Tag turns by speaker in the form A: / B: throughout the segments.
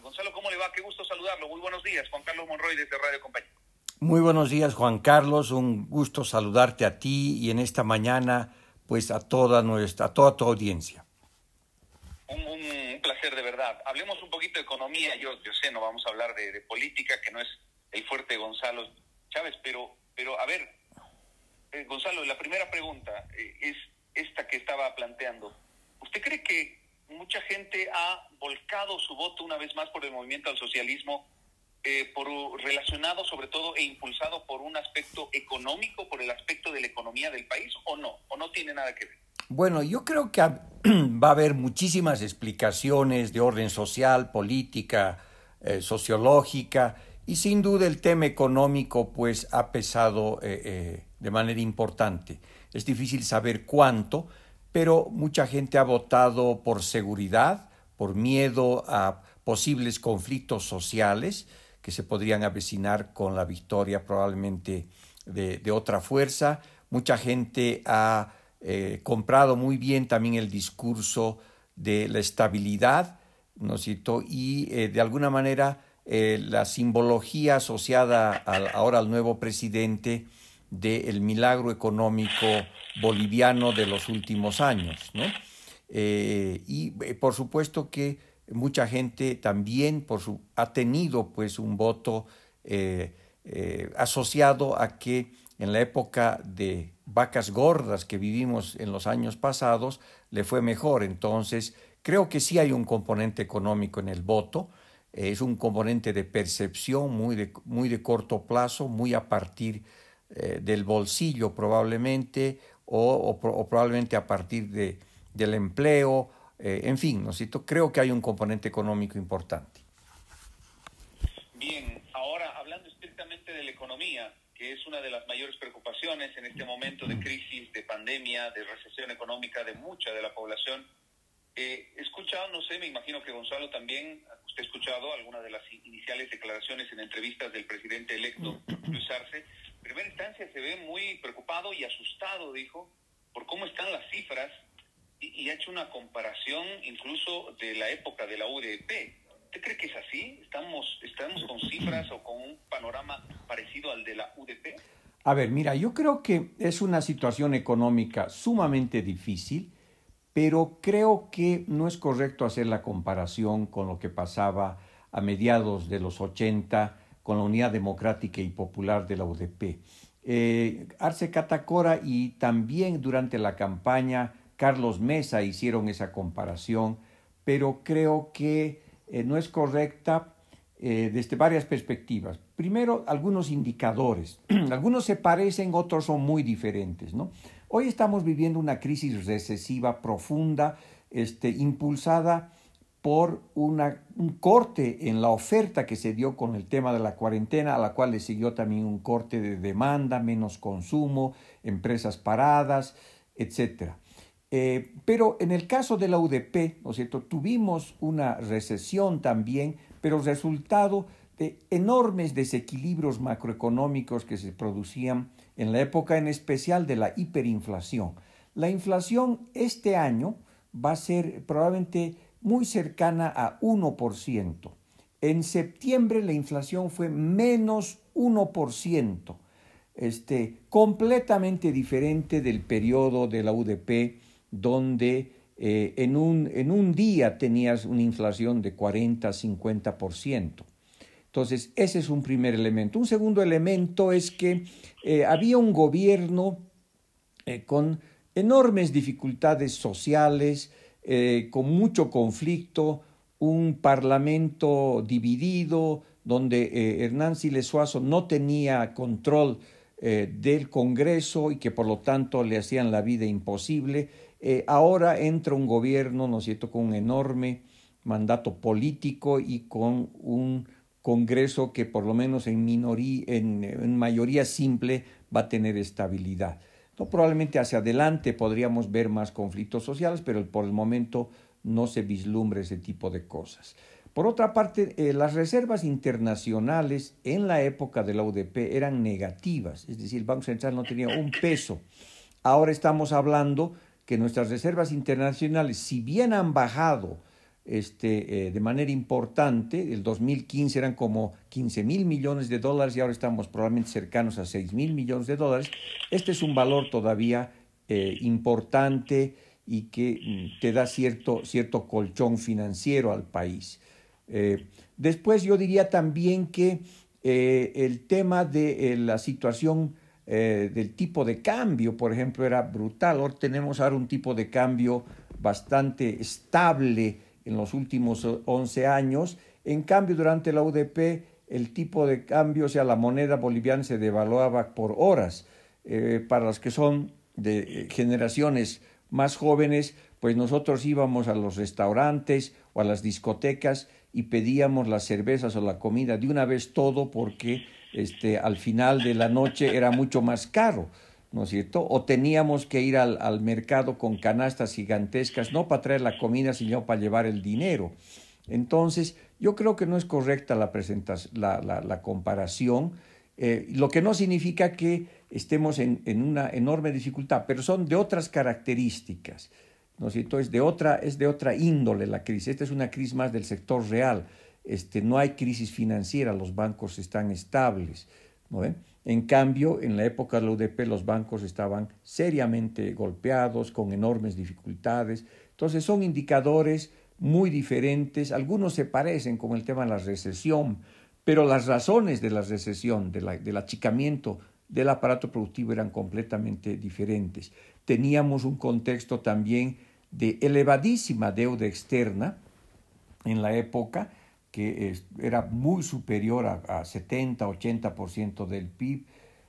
A: Gonzalo, ¿cómo le va? Qué gusto saludarlo. Muy buenos días. Juan Carlos Monroy desde Radio Compañía.
B: Muy buenos días, Juan Carlos. Un gusto saludarte a ti y en esta mañana, pues a toda nuestra, a toda tu audiencia.
A: Un, placer de verdad. Hablemos un poquito de economía. Yo, yo sé, no vamos a hablar de, política, que no es el fuerte de Gonzalo Chávez, pero, pero a ver, eh, Gonzalo, la primera pregunta eh, es esta que estaba planteando. ¿Usted cree que mucha gente ha volcado su voto una vez más por el movimiento al socialismo, eh, por, relacionado sobre todo e impulsado por un aspecto económico, por el aspecto de la economía del país, o no? ¿O no tiene nada que ver?
B: Bueno, yo creo que va a haber muchísimas explicaciones de orden social, política, eh, sociológica, y sin duda el tema económico pues ha pesado eh, de manera importante. Es difícil saber cuánto, pero mucha gente ha votado por seguridad, por miedo a posibles conflictos sociales que se podrían avecinar con la victoria probablemente de, otra fuerza. Mucha gente ha eh, comprado muy bien también el discurso de la estabilidad, ¿no Y eh, de alguna manera eh, la simbología asociada ahora al nuevo presidente del milagro económico boliviano de los últimos años. ¿no? Eh, y eh, por supuesto que mucha gente también por su, ha tenido pues un voto eh, asociado a que en la época de vacas gordas que vivimos en los años pasados le fue mejor. Entonces creo que sí hay un componente económico en el voto. Es un componente de percepción muy de, muy de corto plazo, muy a partir del bolsillo probablemente o, probablemente a partir de, del empleo, eh, en fin, ¿no creo que hay un componente económico importante.
A: Bien, ahora hablando estrictamente de la economía, que es una de las mayores preocupaciones en este momento de crisis, de pandemia, de recesión económica de mucha de la población, eh, escuchado, no sé, me imagino que Gonzalo también, usted ha escuchado algunas de las iniciales declaraciones en entrevistas del presidente electo Luis Arce, primera instancia se ve muy preocupado y asustado, dijo, por cómo están las cifras y, ha hecho una comparación incluso de la época de la UDP. ¿Usted cree que es así? ¿Estamos, ¿Estamos con cifras o con un panorama parecido al de la UDP?
B: A ver, mira, yo creo que es una situación económica sumamente difícil, pero creo que no es correcto hacer la comparación con lo que pasaba a mediados de los 80 con la Unidad Democrática y Popular de la UDP. Eh, Arce Catacora y también durante la campaña Carlos Mesa hicieron esa comparación, pero creo que eh, no es correcta eh, desde varias perspectivas. Primero, algunos indicadores. algunos se parecen, otros son muy diferentes. ¿no? Hoy estamos viviendo una crisis recesiva profunda, este, impulsada por una, un corte en la oferta que se dio con el tema de la cuarentena, a la cual le siguió también un corte de demanda, menos consumo, empresas paradas, etc. Eh, pero en el caso de la UDP, ¿no es cierto?, tuvimos una recesión también, pero resultado de enormes desequilibrios macroeconómicos que se producían en la época en especial de la hiperinflación. La inflación este año va a ser probablemente muy cercana a 1%. En septiembre la inflación fue menos 1%, este, completamente diferente del periodo de la UDP, donde eh, en, un, en un día tenías una inflación de 40-50%. Entonces, ese es un primer elemento. Un segundo elemento es que eh, había un gobierno eh, con enormes dificultades sociales, eh, con mucho conflicto, un parlamento dividido, donde eh, Hernán Siles Suazo no tenía control eh, del Congreso y que por lo tanto le hacían la vida imposible. ahora entra un gobierno, ¿no es cierto?, con un enorme mandato político y con un Congreso que por lo menos en, en mayoría simple va a tener estabilidad. No, probablemente hacia adelante podríamos ver más conflictos sociales, pero por el momento no se vislumbra ese tipo de cosas. Por otra parte, eh, las reservas internacionales en la época de la UDP eran negativas, es decir, el Banco Central no tenía un peso. Ahora estamos hablando que nuestras reservas internacionales, si bien han bajado este, de manera importante. El 2015 eran como 15 mil millones de dólares y ahora estamos probablemente cercanos a 6 mil millones de dólares. Este es un valor todavía importante y que mm, te da cierto, cierto colchón financiero al país. después yo diría también que el tema de la situación eh, del tipo de cambio, por ejemplo, era brutal. Ahora tenemos ahora un tipo de cambio bastante estable en los últimos 11 años. En cambio, durante la UDP, el tipo de cambio, o sea, la moneda boliviana se devaluaba por horas. Eh, para los que son de eh, generaciones más jóvenes, pues nosotros íbamos a los restaurantes o a las discotecas y pedíamos las cervezas o la comida de una vez todo porque este, al final de la noche era mucho más caro, ¿no es cierto? O teníamos que ir al, mercado con canastas gigantescas, no para traer la comida, sino para llevar el dinero. Entonces, yo creo que no es correcta la, la, comparación, eh, lo que no significa que estemos en, en, una enorme dificultad, pero son de otras características, ¿no es cierto? Es de otra, es de otra índole la crisis. Esta es una crisis más del sector real este, no hay crisis financiera, los bancos están estables. En cambio, en la época de la UDP los bancos estaban seriamente golpeados, con enormes dificultades. Entonces son indicadores muy diferentes, algunos se parecen con el tema de la recesión, pero las razones de la recesión, del achicamiento del aparato productivo eran completamente diferentes. Teníamos un contexto también de elevadísima deuda externa en la época, que era muy superior a, 70, 80% del PIB.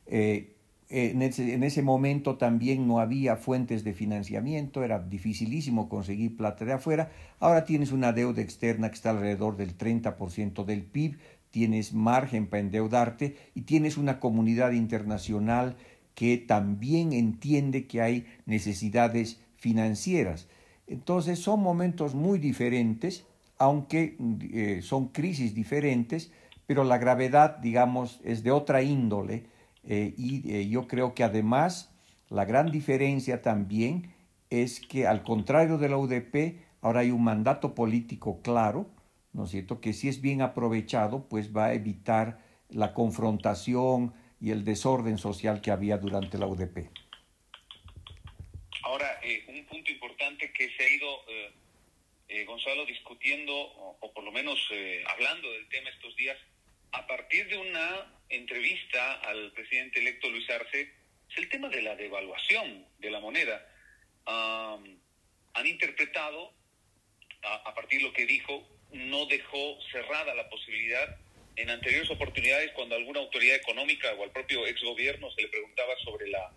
B: Eh, en, ese, en, ese, momento también no había fuentes de financiamiento, era dificilísimo conseguir plata de afuera. Ahora tienes una deuda externa que está alrededor del 30% del PIB, tienes margen para endeudarte y tienes una comunidad internacional que también entiende que hay necesidades financieras. Entonces son momentos muy diferentes aunque eh, son crisis diferentes, pero la gravedad, digamos, es de otra índole eh, y eh, yo creo que además la gran diferencia también es que al contrario de la UDP, ahora hay un mandato político claro, ¿no es cierto?, que si es bien aprovechado, pues va a evitar la confrontación y el desorden social que había durante la UDP.
A: Ahora, un punto importante que se ha ido eh, Gonzalo, discutiendo, o, por lo menos eh, hablando del tema estos días, a partir de una entrevista al presidente electo Luis Arce, es el tema de la devaluación de la moneda. han interpretado, a, a partir de lo que dijo, no dejó cerrada la posibilidad en anteriores oportunidades cuando alguna autoridad económica o al propio exgobierno se le preguntaba sobre la,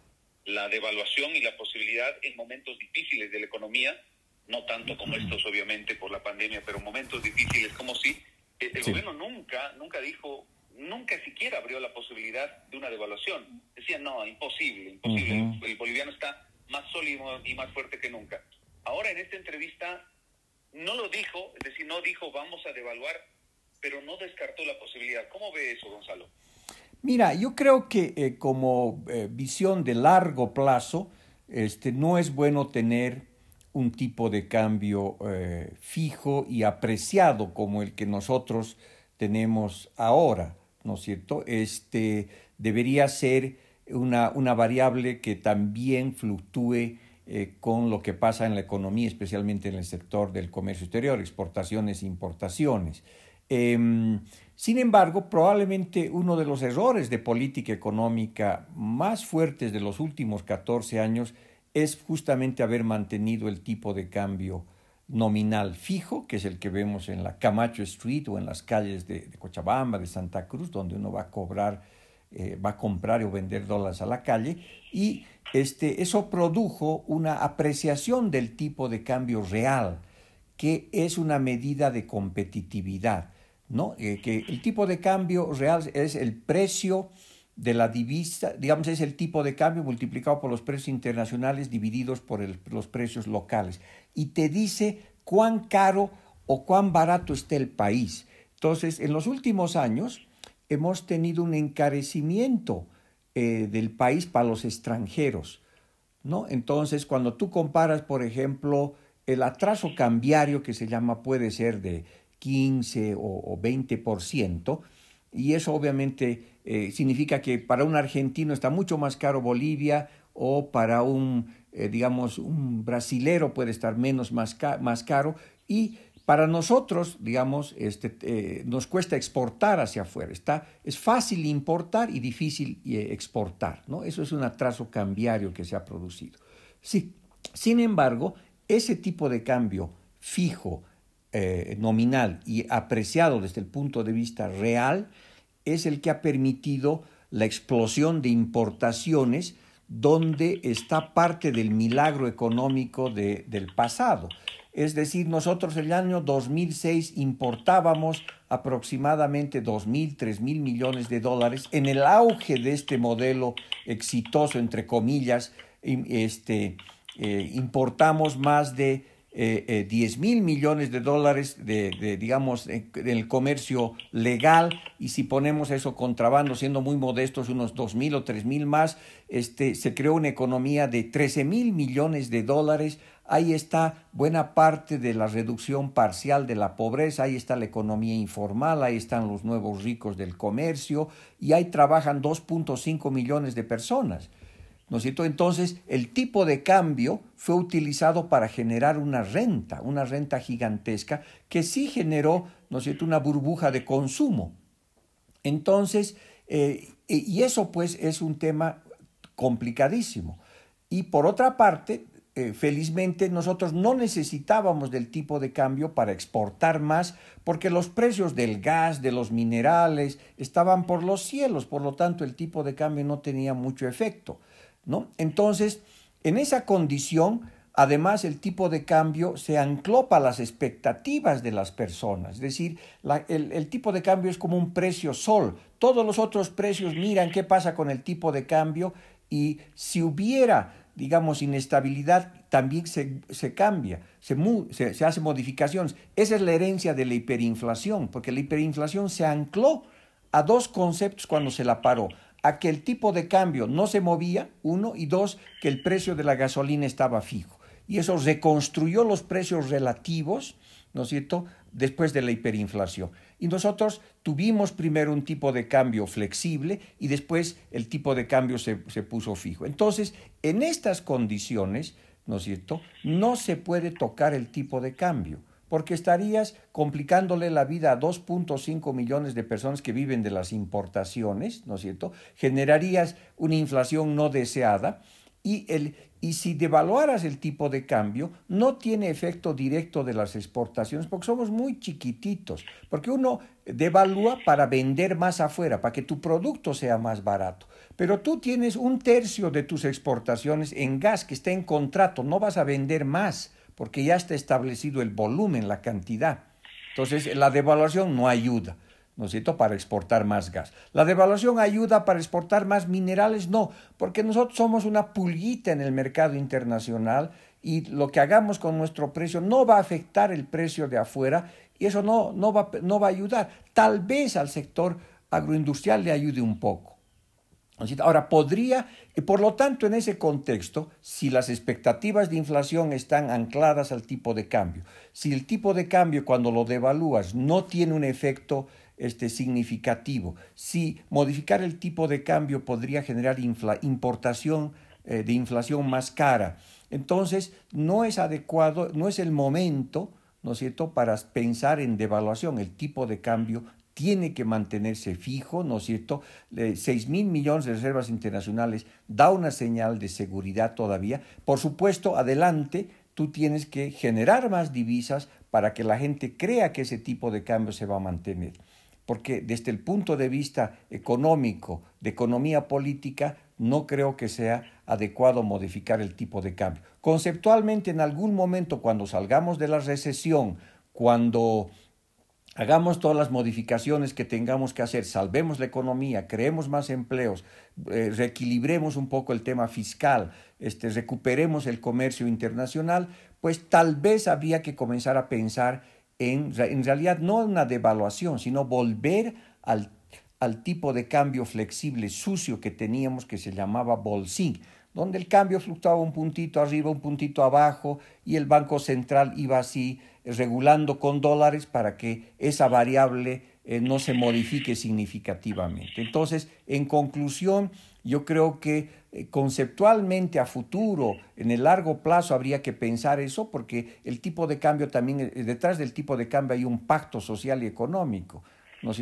A: la devaluación y la posibilidad en momentos difíciles de la economía no tanto como estos obviamente por la pandemia, pero momentos difíciles como si el, gobierno nunca, nunca dijo, nunca siquiera abrió la posibilidad de una devaluación. Decía, no, imposible, imposible, el, boliviano está más sólido y más fuerte que nunca. Ahora en esta entrevista no lo dijo, es decir, no dijo vamos a devaluar, pero no descartó la posibilidad. ¿Cómo ve eso, Gonzalo?
B: Mira, yo creo que eh, como eh, visión de largo plazo, este, no es bueno tener un tipo de cambio eh, fijo y apreciado como el que nosotros tenemos ahora, ¿no es cierto? Este debería ser una, una variable que también fluctúe eh, con lo que pasa en la economía, especialmente en el sector del comercio exterior, exportaciones e importaciones. Em, sin embargo, probablemente uno de los errores de política económica más fuertes de los últimos 14 años es justamente haber mantenido el tipo de cambio nominal fijo, que es el que vemos en la Camacho Street o en las calles de, Cochabamba, de Santa Cruz, donde uno va a cobrar, eh, va a comprar o vender dólares a la calle, y este, eso produjo una apreciación del tipo de cambio real, que es una medida de competitividad, ¿no? Eh, que el tipo de cambio real es el precio de la divisa, digamos, es el tipo de cambio multiplicado por los precios internacionales divididos por los precios locales. Y te dice cuán caro o cuán barato está el país. Entonces, en los últimos años hemos tenido un encarecimiento eh, del país para los extranjeros. ¿no? Entonces, cuando tú comparas, por ejemplo, el atraso cambiario que se llama puede ser de 15 o, 20%, y eso obviamente eh, significa que para un argentino está mucho más caro Bolivia o para un, eh, digamos, un brasilero puede estar menos más, más caro y para nosotros, digamos, este, eh, nos cuesta exportar hacia afuera. Está, es fácil importar y difícil exportar. ¿no? Eso es un atraso cambiario que se ha producido. Sí. Sin embargo, ese tipo de cambio fijo, nominal y apreciado desde el punto de vista real es el que ha permitido la explosión de importaciones donde está parte del milagro económico del pasado. Es decir, nosotros el año 2006 importábamos aproximadamente 2.000, 3.000 millones de dólares en el auge de este modelo exitoso, entre comillas, este, eh, importamos más de eh, 10 eh, mil millones de dólares de, digamos, en, el comercio legal y si ponemos eso contrabando, siendo muy modestos, unos 2 mil o 3 mil más, este, se creó una economía de 13 mil millones de dólares. Ahí está buena parte de la reducción parcial de la pobreza, ahí está la economía informal, ahí están los nuevos ricos del comercio y ahí trabajan 2.5 millones de personas. ¿No es cierto? Entonces, el tipo de cambio fue utilizado para generar una renta, una renta gigantesca que sí generó, ¿no es cierto?, una burbuja de consumo. Entonces, eh, y eso pues es un tema complicadísimo. Y por otra parte, eh, felizmente nosotros no necesitábamos del tipo de cambio para exportar más porque los precios del gas, de los minerales, estaban por los cielos, por lo tanto el tipo de cambio no tenía mucho efecto. ¿No? Entonces, en esa condición, además el tipo de cambio se ancló para las expectativas de las personas, es decir, el, tipo de cambio es como un precio sol, todos los otros precios miran qué pasa con el tipo de cambio y si hubiera, digamos, inestabilidad, también se, se cambia, se, se, se hace modificaciones. Esa es la herencia de la hiperinflación, porque la hiperinflación se ancló a dos conceptos cuando se la paró, a que el tipo de cambio no se movía, uno, y dos, que el precio de la gasolina estaba fijo. Y eso reconstruyó los precios relativos, ¿no es cierto?, después de la hiperinflación. Y nosotros tuvimos primero un tipo de cambio flexible y después el tipo de cambio se, se puso fijo. Entonces, en estas condiciones, ¿no es cierto?, no se puede tocar el tipo de cambio porque estarías complicándole la vida a 2.5 millones de personas que viven de las importaciones, ¿no es cierto? Generarías una inflación no deseada y, el, y si devaluaras el tipo de cambio, no tiene efecto directo de las exportaciones porque somos muy chiquititos, porque uno devalúa para vender más afuera, para que tu producto sea más barato. Pero tú tienes un tercio de tus exportaciones en gas que está en contrato, no vas a vender más porque ya está establecido el volumen, la cantidad. Entonces, la devaluación no ayuda, ¿no es cierto?, para exportar más gas. La devaluación ayuda para exportar más minerales, no, porque nosotros somos una pulguita en el mercado internacional y lo que hagamos con nuestro precio no va a afectar el precio de afuera y eso no, no, va, no va a ayudar. Tal vez al sector agroindustrial le ayude un poco Ahora, podría, y por lo tanto, en ese contexto, si las expectativas de inflación están ancladas al tipo de cambio, si el tipo de cambio cuando lo devalúas no tiene un efecto este, significativo, si modificar el tipo de cambio podría generar importación eh, de inflación más cara, entonces no es adecuado, no es el momento, ¿no es cierto?, para pensar en devaluación. El tipo de cambio tiene que mantenerse fijo, ¿no es cierto? 6 mil millones de reservas internacionales da una señal de seguridad todavía. Por supuesto, adelante, tú tienes que generar más divisas para que la gente crea que ese tipo de cambio se va a mantener. Porque desde el punto de vista económico, de economía política, no creo que sea adecuado modificar el tipo de cambio. Conceptualmente, en algún momento, cuando salgamos de la recesión, cuando Hagamos todas las modificaciones que tengamos que hacer, salvemos la economía, creemos más empleos, eh, reequilibremos un poco el tema fiscal, este, recuperemos el comercio internacional, pues tal vez habría que comenzar a pensar en, en realidad no una devaluación, sino volver al, al tipo de cambio flexible sucio que teníamos que se llamaba bolsín, donde el cambio fluctuaba un puntito arriba, un puntito abajo, y el Banco Central iba así regulando con dólares para que esa variable eh, no se modifique significativamente. Entonces, en conclusión, yo creo que eh, conceptualmente a futuro, en el largo plazo, habría que pensar eso porque el tipo de cambio también, eh, detrás del tipo de cambio hay un pacto social y económico. ¿no?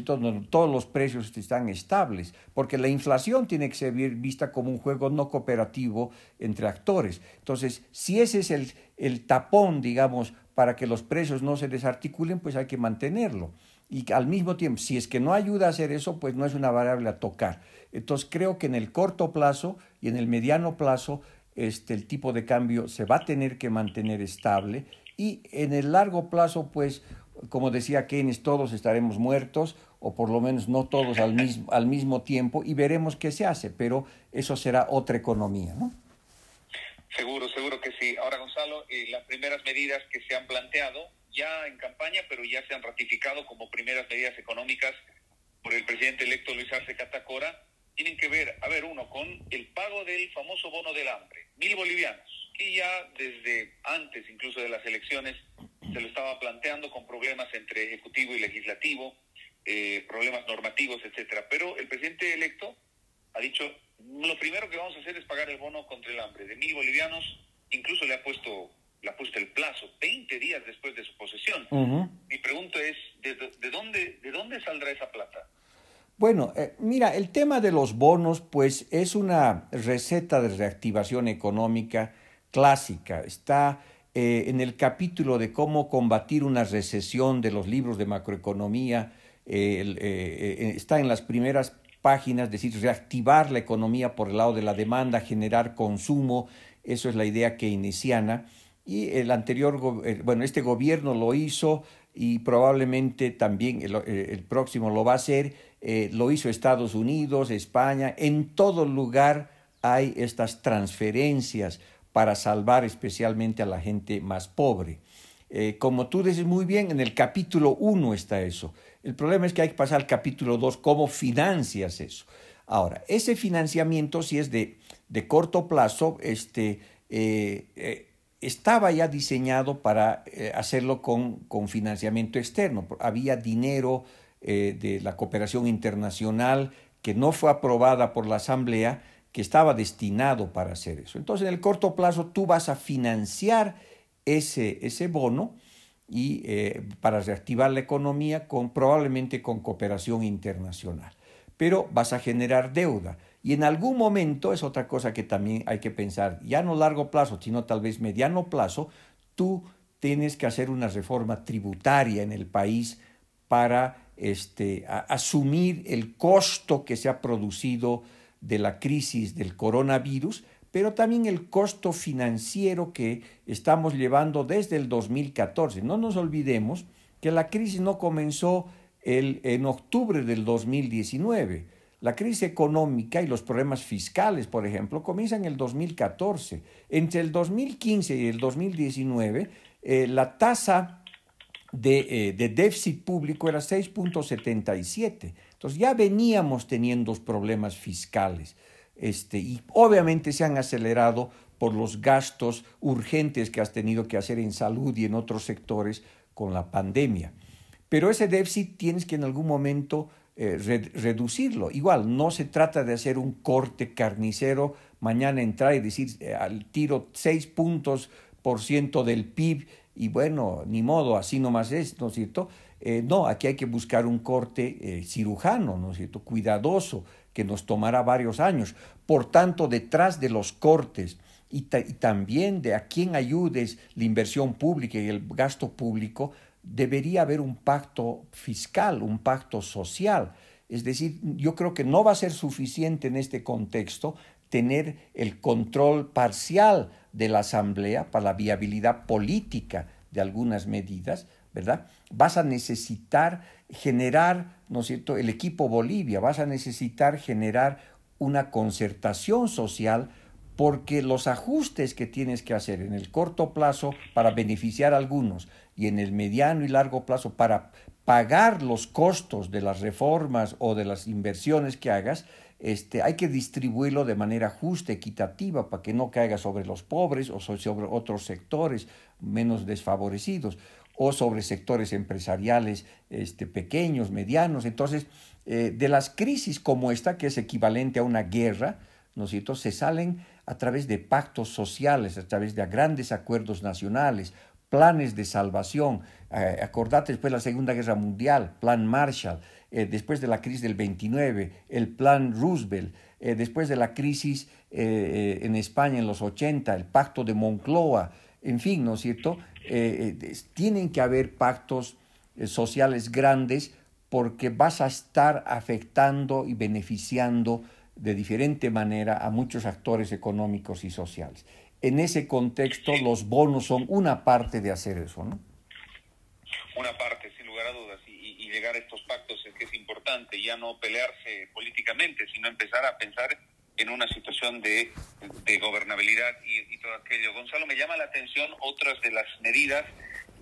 B: todos los precios están estables, porque la inflación tiene que ser vista como un juego no cooperativo entre actores. Entonces, si ese es el, el tapón, digamos, para que los precios no se desarticulen, pues hay que mantenerlo. Y al mismo tiempo, si es que no ayuda a hacer eso, pues no es una variable a tocar. Entonces creo que en el corto plazo y en el mediano plazo este, el tipo de cambio se va a tener que mantener estable y en el largo plazo, pues, como decía Keynes, todos estaremos muertos o por lo menos no todos al mismo, al mismo tiempo y veremos qué se hace, pero eso será otra economía, ¿no?
A: Seguro, seguro que sí. Ahora, Gonzalo, eh, las primeras medidas que se han planteado ya en campaña, pero ya se han ratificado como primeras medidas económicas por el presidente electo Luis Arce Catacora, tienen que ver, a ver, uno, con el pago del famoso bono del hambre, mil bolivianos, que ya desde antes incluso de las elecciones se lo estaba planteando con problemas entre ejecutivo y legislativo, eh, problemas normativos, etcétera. Pero el presidente electo ha dicho, lo primero que vamos a hacer es pagar el bono contra el hambre de mil bolivianos, incluso le ha puesto le ha puesto el plazo, 20 días después de su posesión. Mi pregunta es, ¿de, dónde, ¿de dónde saldrá esa plata?
B: Bueno, eh, mira, el tema de los bonos, pues es una receta de reactivación económica clásica. Está eh, en el capítulo de cómo combatir una recesión de los libros de macroeconomía. Eh, está en las primeras páginas, es decir, reactivar la economía por el lado de la demanda, generar consumo. Eso es la idea keynesiana. Y el anterior, bueno, este gobierno lo hizo y probablemente también el próximo lo va a hacer eh, lo hizo Estados Unidos, España, en todo lugar hay estas transferencias para salvar especialmente a la gente más pobre. Eh, como tú dices muy bien, en el capítulo 1 está eso. El problema es que hay que pasar al capítulo 2, cómo financias eso. Ahora, ese financiamiento, si es de, de corto plazo, este, eh, estaba ya diseñado para hacerlo con, con financiamiento externo. Había dinero eh, de la cooperación internacional que no fue aprobada por la Asamblea, que estaba destinado para hacer eso. Entonces, en el corto plazo tú vas a financiar ese, ese bono y eh, para reactivar la economía con probablemente con cooperación internacional. Pero vas a generar deuda. Y en algún momento, es otra cosa que también hay que pensar, ya no largo plazo, sino tal vez mediano plazo, tú tienes que hacer una reforma tributaria en el país para este, asumir el costo que se ha producido de la crisis del coronavirus, pero también el costo financiero que estamos llevando desde el 2014. No nos olvidemos que la crisis no comenzó el, en octubre del 2019. La crisis económica y los problemas fiscales, por ejemplo, comienzan en el 2014. Entre el 2015 y el 2019, eh, la tasa eh, de déficit público era 6.77. Entonces ya veníamos teniendo problemas fiscales este, y obviamente se han acelerado por los gastos urgentes que has tenido que hacer en salud y en otros sectores con la pandemia. Pero ese déficit tienes que en algún momento eh, reducirlo. Igual, no se trata de hacer un corte carnicero, mañana entrar y decir eh, al tiro 6 puntos por ciento del PIB y bueno, ni modo, así nomás es, ¿no es cierto? Eh, no, aquí hay que buscar un corte cirujano, ¿no es cierto? Cuidadoso, que nos tomará varios años. Por tanto, detrás de los cortes y, también de a quién ayudes la inversión pública y el gasto público, debería haber un pacto fiscal, un pacto social. Es decir, yo creo que no va a ser suficiente en este contexto tener el control parcial de la Asamblea para la viabilidad política de algunas medidas, ¿verdad? Vas a necesitar generar, ¿no es cierto?, el equipo Bolivia, vas a necesitar generar una concertación social porque los ajustes que tienes que hacer en el corto plazo para beneficiar a algunos y en el mediano y largo plazo para pagar los costos de las reformas o de las inversiones que hagas, este, hay que distribuirlo de manera justa, equitativa, para que no caiga sobre los pobres o sobre otros sectores menos desfavorecidos o sobre sectores empresariales este, pequeños, medianos. Entonces, eh, de las crisis como esta, que es equivalente a una guerra, ¿no es cierto?, se salen a través de pactos sociales, a través de grandes acuerdos nacionales, planes de salvación. Eh, acordate después de la Segunda Guerra Mundial, Plan Marshall, eh, después de la crisis del 29, el Plan Roosevelt, después de la crisis en España en los 80, el Pacto de Moncloa, en fin, ¿no es cierto? tienen que haber pactos sociales grandes porque vas a estar afectando y beneficiando de diferente manera a muchos actores económicos y sociales. En ese contexto, los bonos son una parte de hacer eso, ¿no?
A: Una parte, sin lugar a dudas, y, llegar a estos pactos es que es importante, ya no pelearse políticamente, sino empezar a pensar en una situación de, gobernabilidad y, y, todo aquello. Gonzalo, me llama la atención otras de las medidas,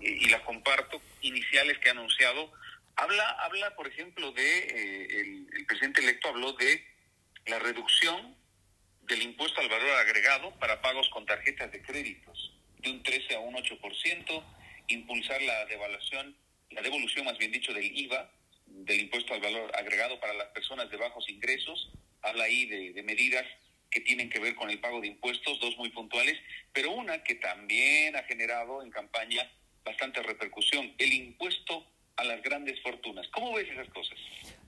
A: y las comparto, iniciales que ha anunciado Habla, habla por ejemplo, de, eh, el, presidente electo habló de la reducción del impuesto al valor agregado para pagos con tarjetas de créditos, de un 13 a un 8%, impulsar la devaluación, la devolución más bien dicho del IVA, del impuesto al valor agregado para las personas de bajos ingresos, habla ahí de, de medidas que tienen que ver con el pago de impuestos, dos muy puntuales, pero una que también ha generado en campaña bastante repercusión, el impuesto a las grandes fortunas. ¿Cómo ves esas cosas?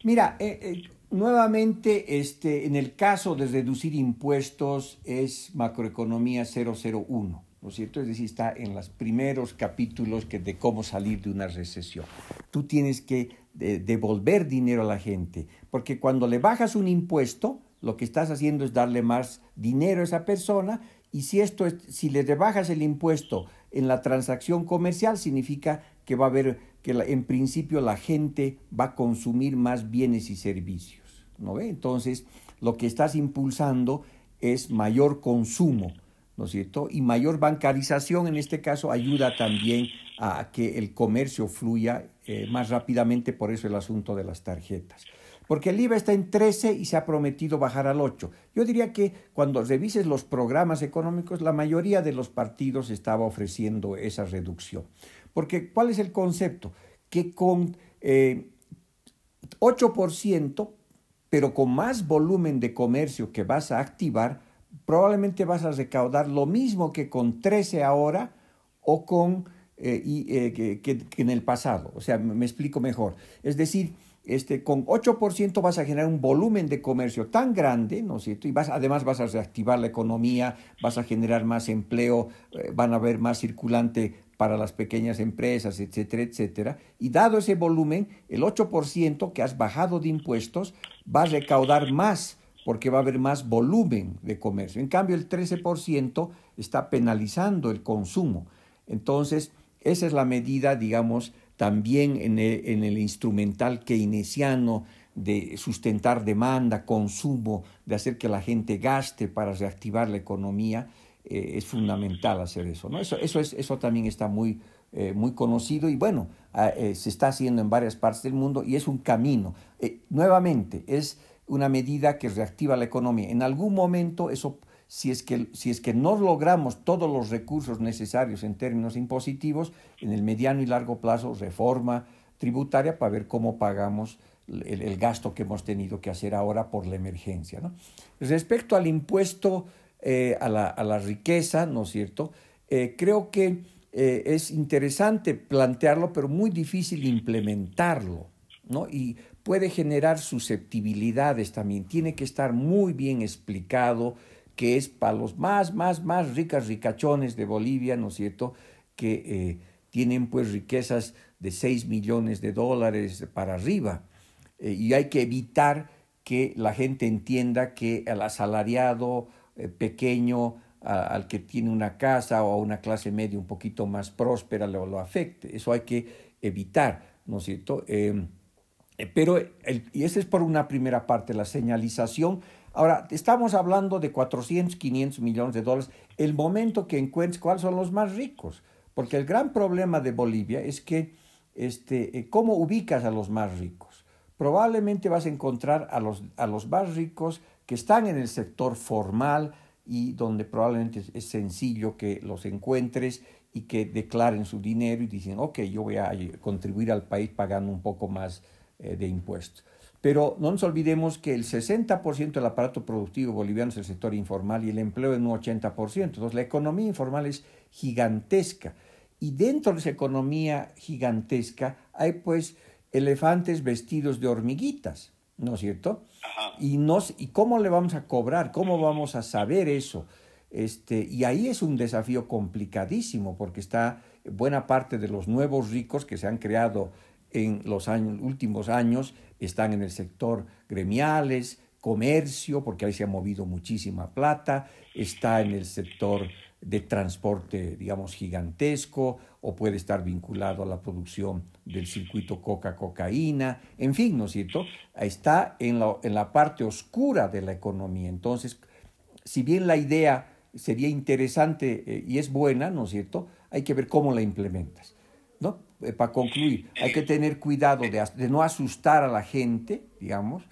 B: Mira, eh, eh, nuevamente, este, en el caso de reducir impuestos es macroeconomía 001, ¿no es cierto? Es decir, está en los primeros capítulos que de cómo salir de una recesión. Tú tienes que devolver dinero a la gente, porque cuando le bajas un impuesto, lo que estás haciendo es darle más dinero a esa persona. Y si esto es, si le rebajas el impuesto en la transacción comercial significa que va a haber que en principio la gente va a consumir más bienes y servicios, ¿no ve? Entonces, lo que estás impulsando es mayor consumo, ¿no es cierto? Y mayor bancarización en este caso ayuda también a que el comercio fluya eh, más rápidamente, por eso el asunto de las tarjetas. Porque el IVA está en 13 y se ha prometido bajar al 8. Yo diría que cuando revises los programas económicos, la mayoría de los partidos estaba ofreciendo esa reducción. Porque, ¿cuál es el concepto? Que con 8%, eh, pero con más volumen de comercio que vas a activar, probablemente vas a recaudar lo mismo que con 13 ahora o con eh, eh, que, que, en el pasado. O sea, me explico mejor. Es decir, este, con 8% vas a generar un volumen de comercio tan grande, ¿no es cierto? Y vas, además vas a reactivar la economía, vas a generar más empleo, eh, van a haber más circulante para las pequeñas empresas, etcétera, etcétera. Y dado ese volumen, el 8% que has bajado de impuestos va a recaudar más porque va a haber más volumen de comercio. En cambio, el 13% está penalizando el consumo. Entonces, esa es la medida, digamos, también en el, instrumental keynesiano de sustentar demanda, consumo, de hacer que la gente gaste para reactivar la economía, eh, es fundamental hacer eso. ¿no? Eso, eso, es, eso también está muy, eh, muy conocido y bueno, ah, eh, se está haciendo en varias partes del mundo y es un camino. nuevamente, es una medida que reactiva la economía. En algún momento eso si es, que, si es que no logramos todos los recursos necesarios en términos impositivos, en el mediano y largo plazo, reforma tributaria para ver cómo pagamos el, gasto que hemos tenido que hacer ahora por la emergencia. Respecto al impuesto eh, a, la, riqueza, ¿no es cierto? Eh, creo que eh, es interesante plantearlo, pero muy difícil implementarlo, ¿no? Y puede generar susceptibilidades también. Tiene que estar muy bien explicado, que es para los más, más, más ricas ricachones de Bolivia, ¿no es cierto?, que eh, tienen pues riquezas de 6 millones de dólares para arriba. Eh, y hay que evitar que la gente entienda que el asalariado eh, pequeño, al que tiene una casa o a una clase media un poquito más próspera, lo, lo afecte. Eso hay que evitar, ¿no es cierto? Pero, y esa es por una primera parte, la señalización Ahora, estamos hablando de 400, 500 millones de dólares. El momento que encuentres cuáles son los más ricos, porque el gran problema de Bolivia es que este, eh, ¿cómo ubicas a los más ricos? Probablemente vas a encontrar a los, a los más ricos que están en el sector formal y donde probablemente es sencillo que los encuentres y que declaren su dinero y dicen, ok, yo voy a contribuir al país pagando un poco más eh, de impuestos. Pero no nos olvidemos que el 60% del aparato productivo boliviano es el sector informal y el empleo es un 80%. Entonces la economía informal es gigantesca. Y dentro de esa economía gigantesca hay pues elefantes vestidos de hormiguitas, ¿no es cierto? Y, nos, ¿Y cómo le vamos a cobrar? ¿Cómo vamos a saber eso? Este, y ahí es un desafío complicadísimo porque está buena parte de los nuevos ricos que se han creado en los últimos años, están en el sector gremiales, comercio, porque ahí se ha movido muchísima plata, está en el sector de transporte, digamos, gigantesco, o puede estar vinculado a la producción del circuito coca-cocaína, en fin, ¿no es cierto? Está en la, en la parte oscura de la economía. Entonces, si bien la idea sería interesante eh, y es buena, ¿no es cierto? Hay que ver cómo la implementas, ¿no? Eh, para concluir, hay que tener cuidado de, no asustar a la gente, digamos,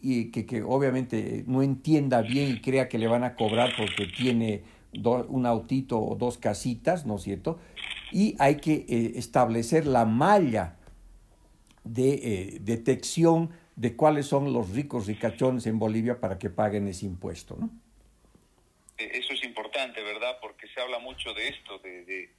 B: y que, obviamente no entienda bien y crea que le van a cobrar porque tiene un autito o dos casitas, ¿no es cierto? Y hay que eh, establecer la malla de detección de cuáles son los ricos ricachones en Bolivia para que paguen ese impuesto, ¿no?
A: Eso es importante, ¿verdad? Porque se habla mucho de esto, de,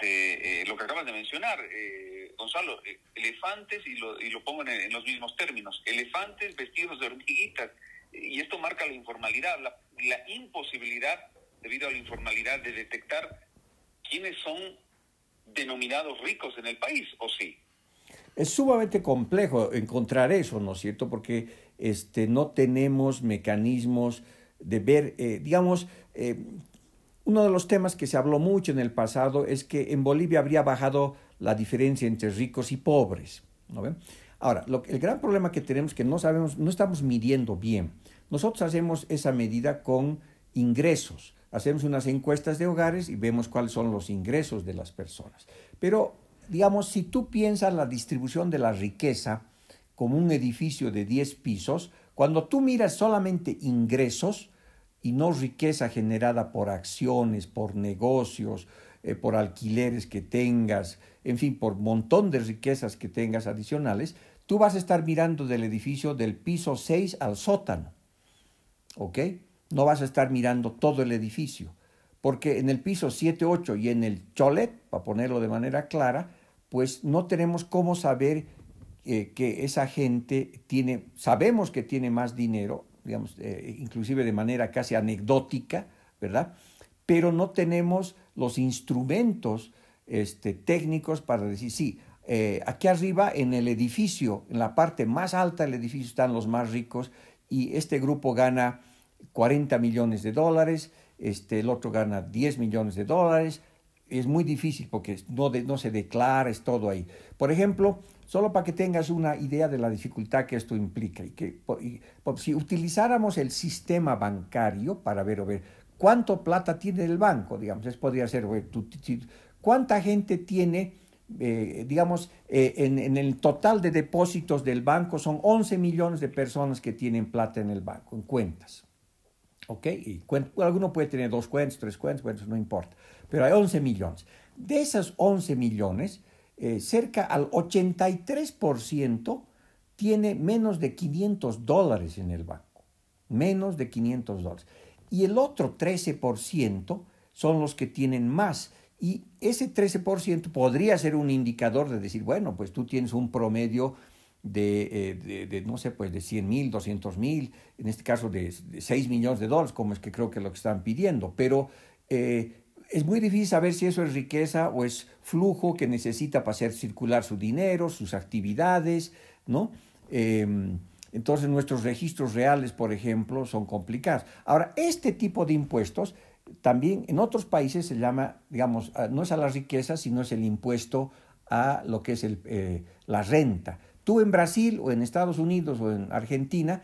A: eh, lo que acabas de mencionar, eh, Gonzalo, eh, elefantes, y lo, y lo pongo en, los mismos términos, elefantes vestidos de hormiguitas, y esto marca la informalidad, la, imposibilidad, debido a la informalidad, de detectar quiénes son denominados ricos en el país, ¿o sí?
B: Es sumamente complejo encontrar eso, ¿no es cierto? Porque este, no tenemos mecanismos de ver, digamos, uno de los temas que se habló mucho en el pasado es que en Bolivia habría bajado la diferencia entre ricos y pobres. ¿no ven? Ahora, el gran problema que tenemos es que no sabemos, no estamos midiendo bien. Nosotros hacemos esa medida con ingresos. Hacemos unas encuestas de hogares y vemos cuáles son los ingresos de las personas. Pero, digamos, si tú piensas la distribución de la riqueza como un edificio de 10 pisos, cuando tú miras solamente ingresos, y no riqueza generada por acciones, por negocios, eh, por alquileres que tengas, en fin, por montón de riquezas que tengas adicionales, tú vas a estar mirando del edificio del piso 6 al sótano. ¿Ok? No vas a estar mirando todo el edificio. Porque en el piso 7, 8 y en el cholet, para ponerlo de manera clara, pues no tenemos cómo saber eh, que esa gente tiene, sabemos que tiene más dinero, digamos, eh, inclusive de manera casi anecdótica, ¿verdad? Pero no tenemos los instrumentos este, técnicos para decir, sí, eh, aquí arriba en el edificio, en la parte más alta del edificio están los más ricos y este grupo gana 40 millones de dólares, este, el otro gana 10 millones de dólares. Es muy difícil porque no, no se declara, es todo ahí. Por ejemplo, Solo para que tengas una idea de la dificultad que esto implica. Y que si utilizáramos el sistema bancario para ver, ver cuánto plata tiene el banco, digamos, es podría ser, cuánta gente tiene, eh, digamos, eh, en, el total de depósitos del banco son 11 millones de personas que tienen plata en el banco, en cuentas. ¿Ok? Y alguno puede tener dos cuentas, tres cuentas, bueno, no importa. Pero hay 11 millones. De esas 11 millones, eh, cerca al 83% tiene menos de 500 dólares en el banco, menos de 500 dólares. Y el otro 13% son los que tienen más. Y ese 13% podría ser un indicador de decir, bueno, pues tú tienes un promedio de, eh, no sé, pues de 100 mil, 200 mil, en este caso de, 6 millones de dólares, como es que creo que lo que están pidiendo. Pero eh, es muy difícil saber si eso es riqueza o es flujo que necesita para hacer circular su dinero, sus actividades, ¿no? Em, entonces nuestros registros reales, por ejemplo, son complicados. Ahora, este tipo de impuestos también en otros países se llama, digamos, no es a la riqueza, sino es el impuesto a lo que es el, eh, la renta. Tú en Brasil o en Estados Unidos o en Argentina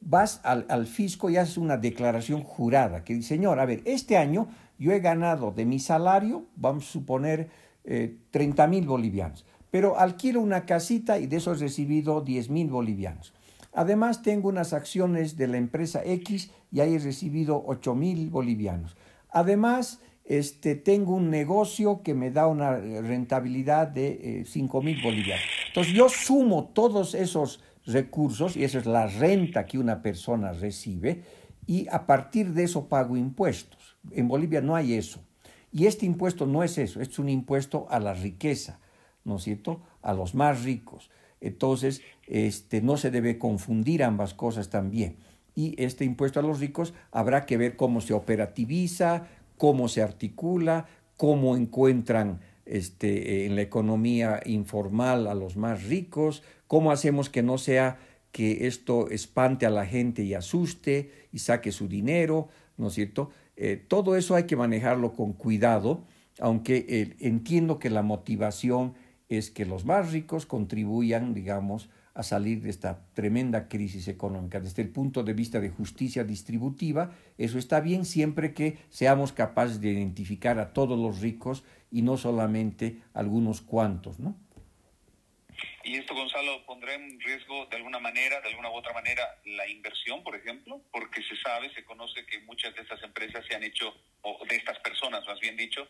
B: vas al, al fisco y haces una declaración jurada que dice, señor, a ver, este año yo he ganado de mi salario, vamos a suponer, 30 eh, mil bolivianos, pero alquilo una casita y de eso he recibido 10 mil bolivianos. Además, tengo unas acciones de la empresa X y ahí he recibido 8 mil bolivianos. Además, este, tengo un negocio que me da una rentabilidad de 5 eh, mil bolivianos. Entonces, yo sumo todos esos recursos, y esa es la renta que una persona recibe, y a partir de eso pago impuestos. En Bolivia no hay eso. Y este impuesto no es eso, es un impuesto a la riqueza, ¿no es cierto? A los más ricos. Entonces, este, no se debe confundir ambas cosas también. Y este impuesto a los ricos habrá que ver cómo se operativiza, cómo se articula, cómo encuentran este, en la economía informal a los más ricos, cómo hacemos que no sea que esto espante a la gente y asuste y saque su dinero, ¿no es cierto? Eh, todo eso hay que manejarlo con cuidado, aunque eh, entiendo que la motivación es que los más ricos contribuyan, digamos, a salir de esta tremenda crisis económica. Desde el punto de vista de justicia distributiva, eso está bien siempre que seamos capaces de identificar a todos los ricos y no solamente algunos cuantos, ¿no?
A: ¿Y esto, Gonzalo, pondrá en riesgo de alguna manera, de alguna u otra manera, la inversión, por ejemplo? Porque se sabe, se conoce que muchas de estas empresas se han hecho, o de estas personas más bien dicho,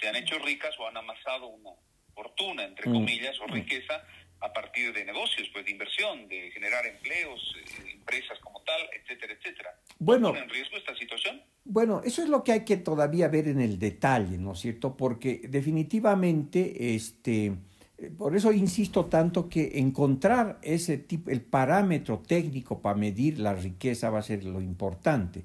A: se han hecho ricas o han amasado una fortuna, entre mm. comillas, o mm. riqueza a partir de negocios, pues de inversión, de generar empleos, eh, empresas como tal, etcétera, etcétera. Bueno, ¿Pone en riesgo esta situación?
B: Bueno, eso es lo que hay que todavía ver en el detalle, ¿no es cierto? Porque definitivamente, este por eso insisto tanto que encontrar ese tipo, el parámetro técnico para medir la riqueza va a ser lo importante.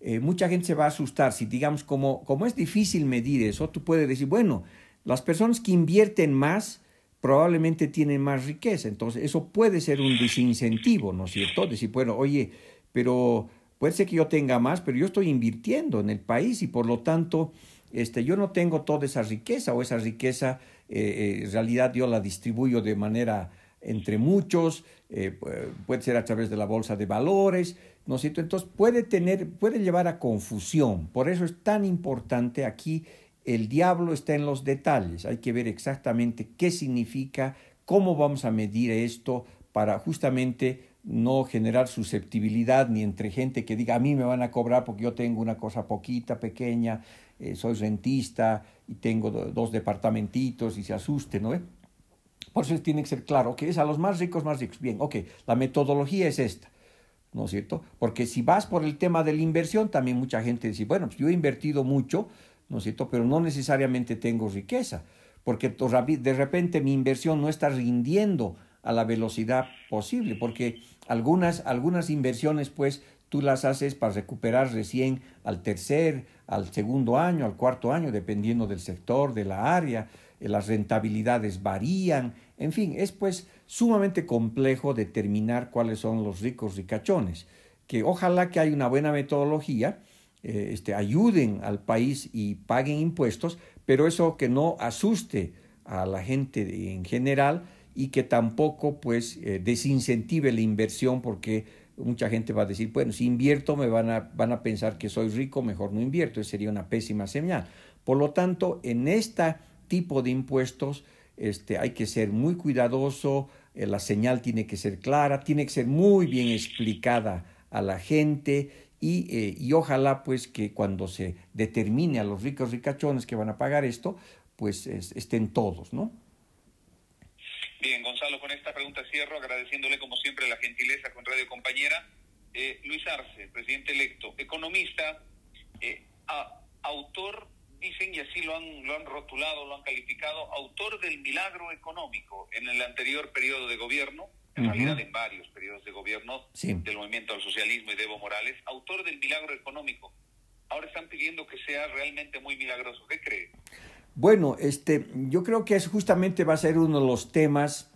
B: Eh, mucha gente se va a asustar si, digamos, como, como es difícil medir eso, tú puedes decir, bueno, las personas que invierten más probablemente tienen más riqueza, entonces eso puede ser un desincentivo, ¿no es cierto? Decir, bueno, oye, pero puede ser que yo tenga más, pero yo estoy invirtiendo en el país y por lo tanto, este, yo no tengo toda esa riqueza o esa riqueza eh, en realidad yo la distribuyo de manera entre muchos, eh, puede ser a través de la bolsa de valores, ¿no es cierto? Entonces puede tener, puede llevar a confusión. Por eso es tan importante aquí, el diablo está en los detalles. Hay que ver exactamente qué significa, cómo vamos a medir esto para justamente no generar susceptibilidad ni entre gente que diga a mí me van a cobrar porque yo tengo una cosa poquita, pequeña, eh, soy rentista y tengo dos departamentitos y se asuste, ¿no? Por eso tiene que ser claro que es a los más ricos, más ricos. Bien, ok, la metodología es esta, ¿no es cierto? Porque si vas por el tema de la inversión, también mucha gente dice, bueno, pues yo he invertido mucho, ¿no es cierto? Pero no necesariamente tengo riqueza, porque de repente mi inversión no está rindiendo a la velocidad posible, porque algunas, algunas inversiones, pues, tú las haces para recuperar recién al tercer, al segundo año, al cuarto año, dependiendo del sector, de la área, eh, las rentabilidades varían, en fin, es pues sumamente complejo determinar cuáles son los ricos ricachones, que ojalá que haya una buena metodología, eh, este, ayuden al país y paguen impuestos, pero eso que no asuste a la gente en general y que tampoco pues eh, desincentive la inversión porque mucha gente va a decir, bueno, si invierto me van a, pensar que soy rico, mejor no invierto, eso sería una pésima señal. Por lo tanto, en este tipo de impuestos este, hay que ser muy cuidadoso, eh, la señal tiene que ser clara, tiene que ser muy bien explicada a la gente y, eh, y ojalá pues que cuando se determine a los ricos ricachones que van a pagar esto, pues estén todos, ¿no?
A: Bien, Gonzalo, con esta pregunta cierro agradeciéndole como siempre la gentileza con Radio Compañera. Eh, Luis Arce, presidente electo, economista, eh, autor, dicen y así lo han, lo han rotulado, lo han calificado, autor del milagro económico en el anterior periodo de gobierno, en realidad en varios periodos de gobierno del movimiento al socialismo y de Evo Morales, autor del milagro económico. Ahora están pidiendo que sea realmente muy milagroso. ¿Qué cree?
B: Bueno, este, yo creo que es justamente va a ser uno de los temas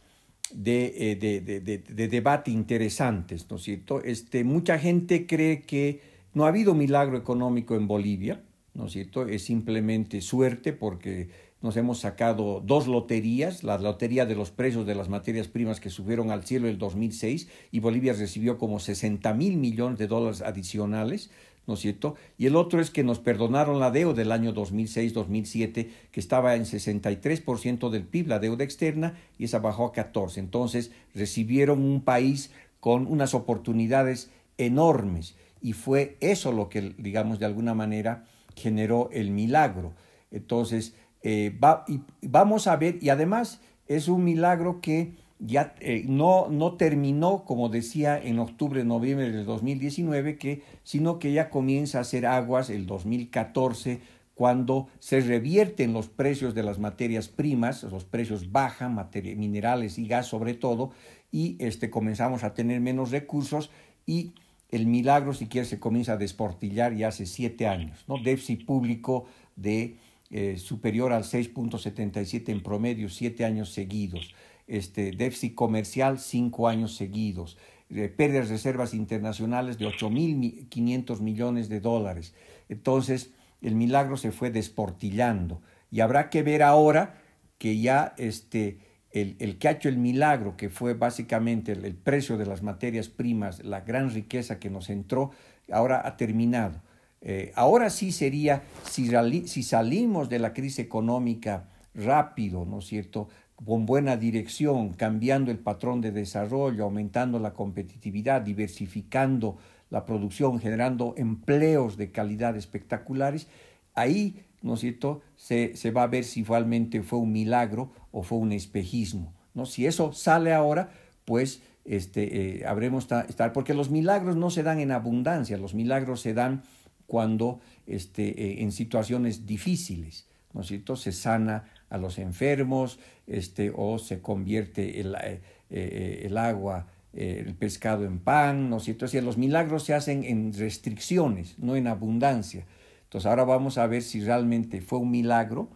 B: de, eh, de, de, debate interesantes, ¿no es cierto? Este, mucha gente cree que no ha habido milagro económico en Bolivia, ¿no es cierto? Es simplemente suerte porque nos hemos sacado dos loterías, la lotería de los precios de las materias primas que subieron al cielo el 2006 y Bolivia recibió como 60 mil millones de dólares adicionales, ¿no es cierto? Y el otro es que nos perdonaron la deuda del año 2006-2007, que estaba en 63% del PIB, la deuda externa, y esa bajó a 14%. Entonces recibieron un país con unas oportunidades enormes y fue eso lo que, digamos, de alguna manera generó el milagro. Entonces, eh, y vamos a ver, y además es un milagro que ya eh, no, no terminó, como decía, en octubre, noviembre del 2019, que, sino que ya comienza a hacer aguas el 2014, cuando se revierten los precios de las materias primas, los precios bajan, minerales y gas sobre todo, y este, comenzamos a tener menos recursos y el milagro, si quieres, se comienza a desportillar ya hace siete años, ¿no? Déficit público de eh, superior al 6.77 en promedio, siete años seguidos este, déficit comercial cinco años seguidos, eh, pérdidas de reservas internacionales de 8.500 millones de dólares. Entonces, el milagro se fue desportillando y habrá que ver ahora que ya este, el, el que ha hecho el milagro, que fue básicamente el, precio de las materias primas, la gran riqueza que nos entró, ahora ha terminado. Eh, ahora sí sería, si, si salimos de la crisis económica rápido, ¿no es cierto?, con buena dirección, cambiando el patrón de desarrollo, aumentando la competitividad, diversificando la producción, generando empleos de calidad espectaculares, ahí, ¿no es cierto?, se, se va a ver si realmente fue un milagro o fue un espejismo. ¿no? Si eso sale ahora, pues este, eh, habremos estar, porque los milagros no se dan en abundancia, los milagros se dan cuando este, eh, en situaciones difíciles, ¿no es cierto? Se sana a los enfermos, este, o se convierte el, eh, eh, el agua, eh, el pescado en pan, ¿no es cierto? los milagros se hacen en restricciones, no en abundancia. Entonces ahora vamos a ver si realmente fue un milagro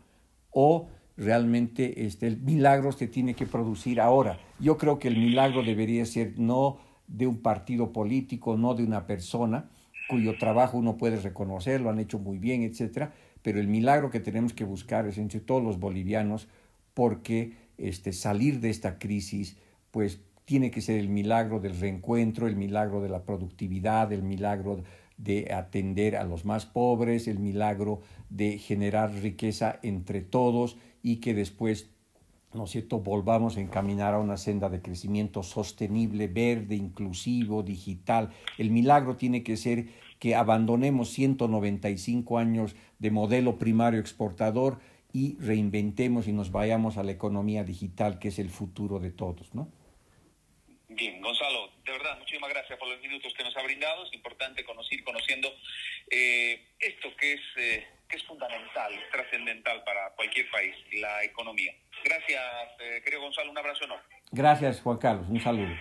B: o realmente este, el milagro se tiene que producir ahora. Yo creo que el milagro debería ser no de un partido político, no de una persona cuyo trabajo uno puede reconocer, lo han hecho muy bien, etcétera, pero el milagro que tenemos que buscar es entre todos los bolivianos porque este, salir de esta crisis pues tiene que ser el milagro del reencuentro, el milagro de la productividad, el milagro de atender a los más pobres, el milagro de generar riqueza entre todos y que después, ¿no es cierto?, volvamos a encaminar a una senda de crecimiento sostenible, verde, inclusivo, digital. El milagro tiene que ser que abandonemos 195 años de modelo primario exportador y reinventemos y nos vayamos a la economía digital, que es el futuro de todos, ¿no?
A: Bien, Gonzalo, de verdad, muchísimas gracias por los minutos que nos ha brindado. Es importante conocer, conociendo eh, esto que es, eh, que es fundamental, trascendental para cualquier país, la economía. Gracias, eh, querido Gonzalo, un abrazo enorme.
B: Gracias, Juan Carlos, un saludo.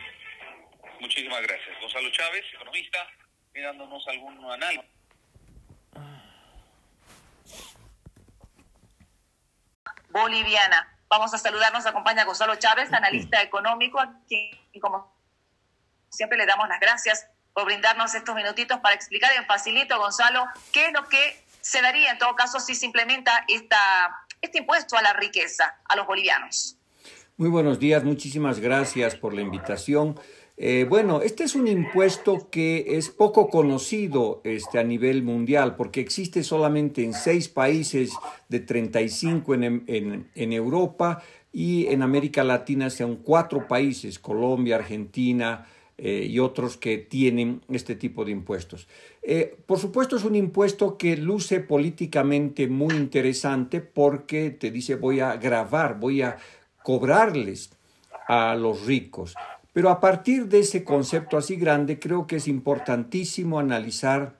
A: Muchísimas gracias. Gonzalo Chávez, economista, dándonos algún análisis.
C: Boliviana. Vamos a saludar, nos acompaña Gonzalo Chávez, analista económico, a quien, como siempre, le damos las gracias por brindarnos estos minutitos para explicar en facilito, Gonzalo, qué es lo que se daría en todo caso si se implementa esta, este impuesto a la riqueza a los bolivianos.
B: Muy buenos días, muchísimas gracias por la invitación. Eh, bueno, este es un impuesto que es poco conocido este, a nivel mundial porque existe solamente en seis países de 35 en, en, Europa y en América Latina son cuatro países, Colombia, Argentina, eh, y otros que tienen este tipo de impuestos. Eh, por supuesto es un impuesto que luce políticamente muy interesante porque te dice voy a grabar, voy a cobrarles a los ricos. Pero a partir de ese concepto así grande, creo que es importantísimo analizar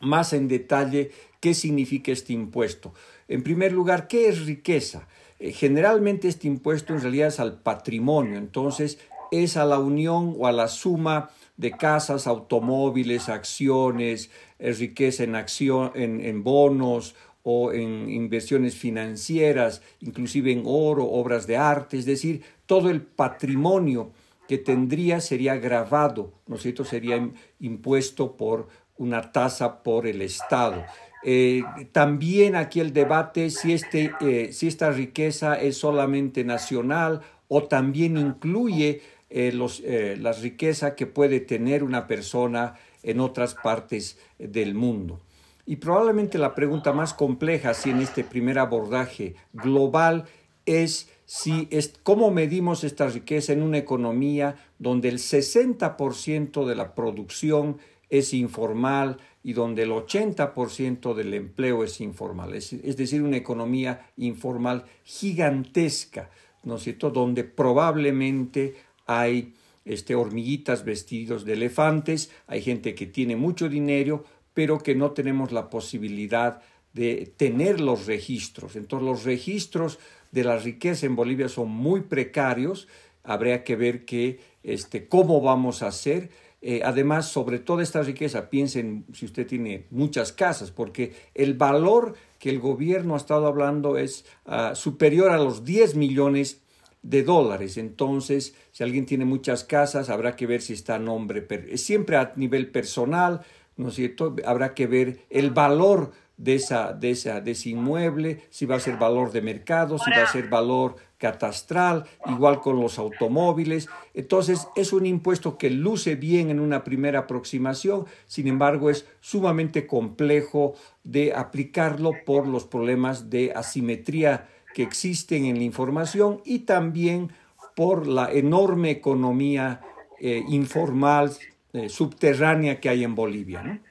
B: más en detalle qué significa este impuesto. En primer lugar, ¿qué es riqueza? Eh, generalmente este impuesto en realidad es al patrimonio, entonces es a la unión o a la suma de casas, automóviles, acciones, es riqueza en, acción, en bonos o en inversiones financieras, inclusive en oro, obras de arte, es decir, todo el patrimonio que tendría sería grabado, ¿no es cierto? Sería impuesto por una tasa por el Estado. Eh, también aquí el debate si, este, eh, si esta riqueza es solamente nacional o también incluye eh, los, la riqueza que puede tener una persona en otras partes del mundo. Y probablemente la pregunta más compleja, si en este primer abordaje global, es si es, cómo medimos esta riqueza en una economía donde el 60% de la producción es informal y donde el 80% del empleo es informal, es, es, decir, una economía informal gigantesca, ¿no es cierto?, donde probablemente hay este, hormiguitas vestidos de elefantes, hay gente que tiene mucho dinero, pero que no tenemos la posibilidad de tener los registros. Entonces los registros de la riqueza en Bolivia son muy precarios, habría que ver que, este, cómo vamos a hacer. Eh, además, sobre toda esta riqueza, piensen si usted tiene muchas casas, porque el valor que el gobierno ha estado hablando es uh, superior a los 10 millones de dólares. Entonces, si alguien tiene muchas casas, habrá que ver si está a nombre, siempre a nivel personal, ¿no es cierto? Habrá que ver el valor de, esa, de, esa, de ese inmueble, si va a ser valor de mercado, si va a ser valor catastral, igual con los automóviles. Entonces, es un impuesto que luce bien en una primera aproximación, sin embargo, es sumamente complejo de aplicarlo por los problemas de asimetría que existen en la información y también por la enorme economía eh, informal eh, subterránea que hay en Bolivia.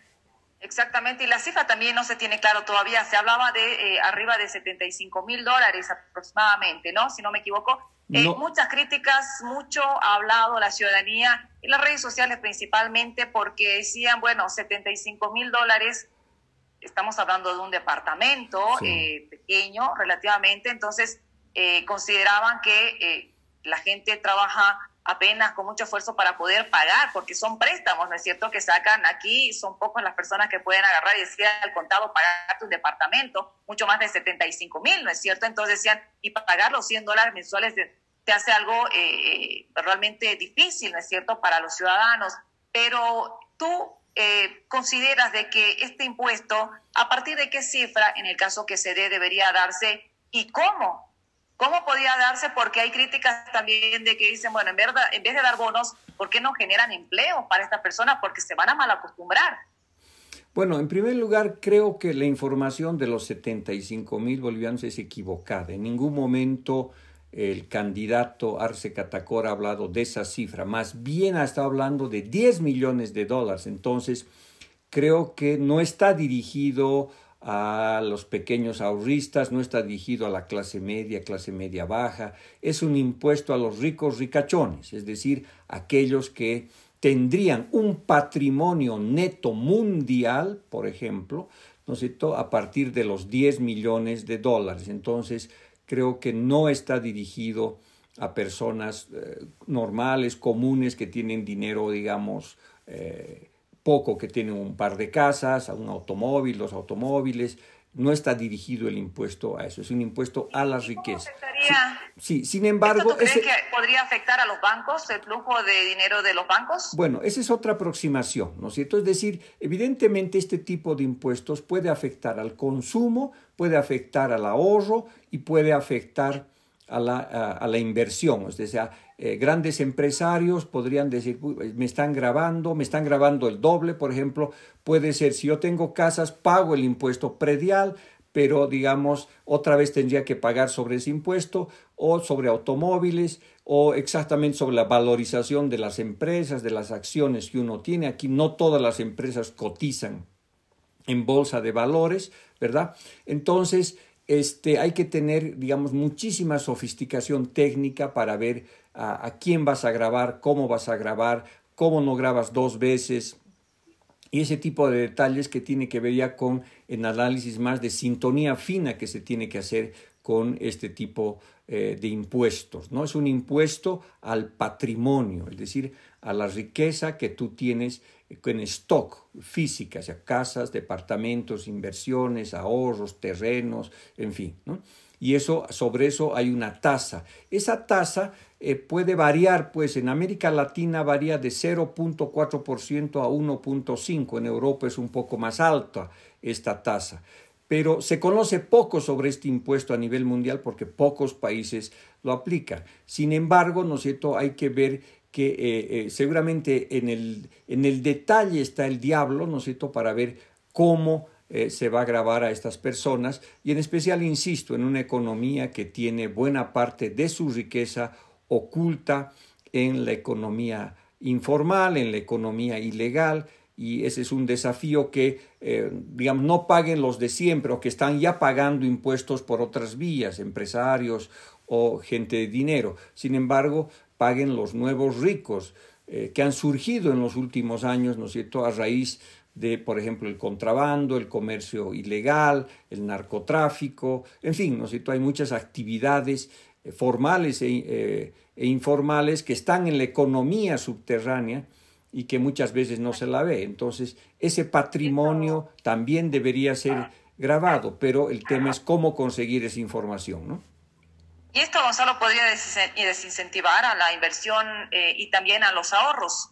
C: Exactamente, y la cifra también no se tiene claro todavía. Se hablaba de eh, arriba de 75 mil dólares aproximadamente, ¿no? Si no me equivoco. Eh, muchas críticas, mucho ha hablado la ciudadanía y las redes sociales principalmente porque decían, bueno, 75 mil dólares, estamos hablando de un departamento pequeño relativamente, entonces consideraban que la gente trabaja apenas con mucho esfuerzo para poder pagar, porque son préstamos, ¿no es cierto?, que sacan aquí, son pocas las personas que pueden agarrar y decir al contado pagar tu departamento, mucho más de 75 mil, ¿no es cierto? Entonces decían, y pagar los 100 dólares mensuales te hace algo eh, realmente difícil, ¿no es cierto?, para los ciudadanos. Pero tú eh, consideras de que este impuesto, ¿a partir de qué cifra, en el caso que se dé, debería darse y cómo ¿Cómo podía darse? Porque hay críticas también de que dicen, bueno, en, verdad, en vez de dar bonos, ¿por qué no generan empleo para estas personas? Porque se van a mal acostumbrar.
B: Bueno, en primer lugar, creo que la información de los 75 mil bolivianos es equivocada. En ningún momento el candidato Arce Catacor ha hablado de esa cifra. Más bien ha estado hablando de 10 millones de dólares. Entonces, creo que no está dirigido a los pequeños ahorristas, no está dirigido a la clase media, clase media baja, es un impuesto a los ricos ricachones, es decir, aquellos que tendrían un patrimonio neto mundial, por ejemplo, ¿no es cierto?, a partir de los 10 millones de dólares. Entonces, creo que no está dirigido a personas eh, normales, comunes, que tienen dinero, digamos, eh, poco que tiene un par de casas, un automóvil, los automóviles, no está dirigido el impuesto a eso, es un impuesto a la riqueza. Sí, sin embargo...
C: ¿Esto tú crees que podría afectar a los bancos, el flujo de dinero de los bancos?
B: Bueno, esa es otra aproximación, ¿no es cierto? Es decir, evidentemente este tipo de impuestos puede afectar al consumo, puede afectar al ahorro y puede afectar a la, a, la inversión. O sea, eh, grandes empresarios podrían decir, me están grabando, me están grabando el doble, por ejemplo, puede ser, si yo tengo casas, pago el impuesto predial, pero digamos, otra vez tendría que pagar sobre ese impuesto o sobre automóviles o exactamente sobre la valorización de las empresas, de las acciones que uno tiene. Aquí no todas las empresas cotizan en bolsa de valores, ¿verdad? Entonces, este, hay que tener, digamos, muchísima sofisticación técnica para ver a, quién vas a grabar, cómo vas a grabar, cómo no grabas dos veces, y ese tipo de detalles que tiene que ver ya con el análisis más de sintonía fina que se tiene que hacer con este tipo eh, de impuestos. ¿no? Es un impuesto al patrimonio, es decir, a la riqueza que tú tienes en stock física, sea casas, departamentos, inversiones, ahorros, terrenos, en fin. Y eso, sobre eso hay una tasa. Esa tasa eh, puede variar, pues en América Latina varía de 0.4% a 1.5%, en Europa es un poco más alta esta tasa pero se conoce poco sobre este impuesto a nivel mundial porque pocos países lo aplican. Sin embargo, ¿no es cierto? Hay que ver que eh, eh, seguramente en el, en el detalle está el diablo, ¿no es cierto?, para ver cómo eh, se va a grabar a estas personas y en especial, insisto, en una economía que tiene buena parte de su riqueza oculta en la economía informal, en la economía ilegal, y ese es un desafío que, digamos, no paguen los de siempre o que están ya pagando impuestos por otras vías, empresarios o gente de dinero. Sin embargo, paguen los nuevos ricos eh, que han surgido en los últimos años, ¿no es cierto?, a raíz de, por ejemplo, el contrabando, el comercio ilegal, el narcotráfico, en fin, ¿no es cierto?, hay muchas actividades eh, formales e, eh, e, informales que están en la economía subterránea y que muchas veces no se la ve. Entonces, ese patrimonio también debería ser grabado, pero el tema es cómo conseguir esa información, ¿no?
C: Y esto, Gonzalo, podría desincentivar a la inversión eh, y también a los ahorros.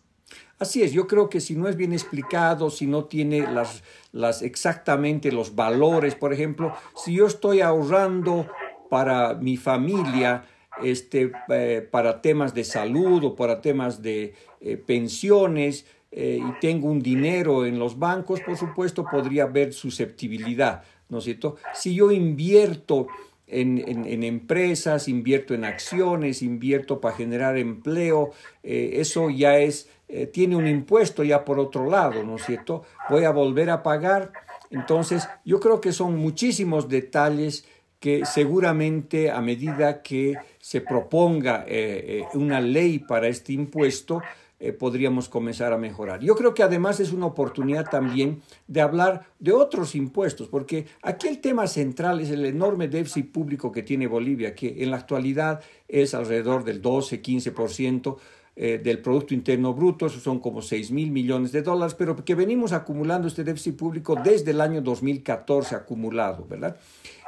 B: Así es, yo creo que si no es bien explicado, si no tiene las, las exactamente los valores, por ejemplo, si yo estoy ahorrando para mi familia, este, eh, para temas de salud o para temas de eh, pensiones y tengo un dinero en los bancos, por supuesto podría haber susceptibilidad, ¿no es cierto? Si yo invierto en, empresas, invierto en acciones, invierto para generar empleo, eh, eso ya es, eh, tiene un impuesto ya por otro lado, ¿no es cierto? Voy a volver a pagar. Entonces, yo creo que son muchísimos detalles que seguramente a medida que se proponga eh, una ley para este impuesto, eh, podríamos comenzar a mejorar. Yo creo que además es una oportunidad también de hablar de otros impuestos, porque aquí el tema central es el enorme déficit público que tiene Bolivia, que en la actualidad es alrededor del 12-15% eh, del Producto Interno Bruto, eso son como 6 mil millones de dólares, pero que venimos acumulando este déficit público desde el año 2014 acumulado, ¿verdad?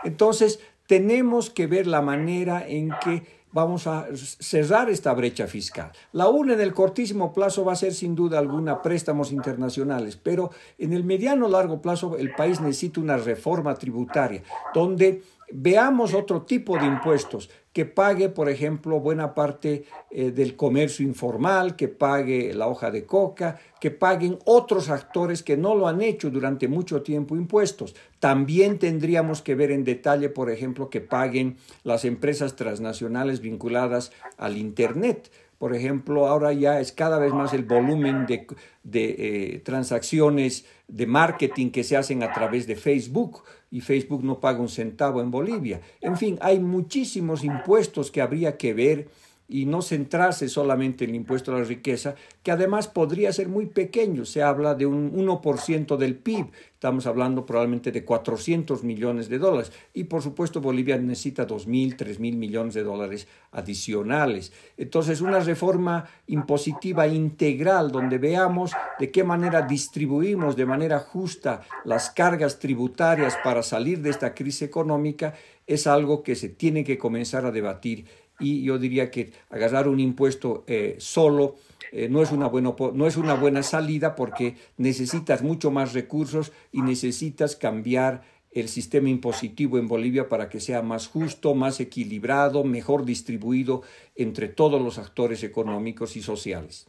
B: Entonces, tenemos que ver la manera en que vamos a cerrar esta brecha fiscal. La una en el cortísimo plazo va a ser sin duda alguna préstamos internacionales, pero en el mediano largo plazo el país necesita una reforma tributaria donde veamos otro tipo de impuestos que pague, por ejemplo, buena parte eh, del comercio informal, que pague la hoja de coca, que paguen otros actores que no lo han hecho durante mucho tiempo impuestos. También tendríamos que ver en detalle, por ejemplo, que paguen las empresas transnacionales vinculadas al Internet. Por ejemplo, ahora ya es cada vez más el volumen de, eh, transacciones de marketing que se hacen a través de Facebook y Facebook no paga un centavo en Bolivia. En fin, hay muchísimos impuestos que habría que ver y no centrarse solamente en el impuesto a la riqueza, que además podría ser muy pequeño. Se habla de un 1% del PIB, estamos hablando probablemente de 400 millones de dólares. Y por supuesto Bolivia necesita 2.000, 3.000 millones de dólares adicionales. Entonces, una reforma impositiva integral donde veamos de qué manera distribuimos de manera justa las cargas tributarias para salir de esta crisis económica es algo que se tiene que comenzar a debatir y yo diría que agarrar un impuesto eh, solo eh, no, es una buena, no es una buena salida porque necesitas mucho más recursos y necesitas cambiar el sistema impositivo en Bolivia para que sea más justo, más equilibrado, mejor distribuido entre todos los actores económicos y sociales.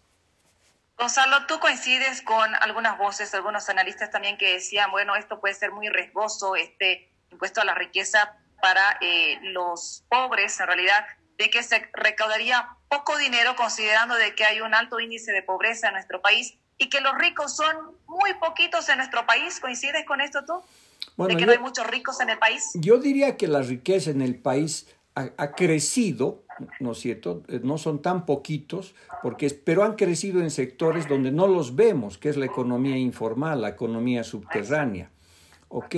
C: Gonzalo, tú coincides con algunas voces, algunos analistas también que decían, bueno, esto puede ser muy riesgoso, este impuesto a la riqueza para eh, los pobres, en realidad de que se recaudaría poco dinero considerando de que hay un alto índice de pobreza en nuestro país y que los ricos son muy poquitos en nuestro país. ¿Coincides con esto tú? de que no hay muchos ricos en el país.
B: Yo diría que la riqueza en el país ha, crecido, ¿no es cierto? Eh, no son tan poquitos, porque, pero han crecido en sectores donde no los vemos, que es la economía informal, la economía subterránea. ¿Ok?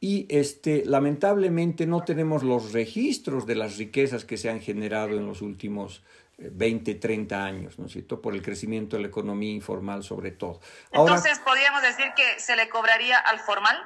B: Y este, lamentablemente no tenemos los registros de las riquezas que se han generado en los últimos 20, eh, 30 años, ¿no es cierto? Por el crecimiento de la economía informal sobre todo.
C: Entonces, ¿podríamos decir que se le cobraría al formal,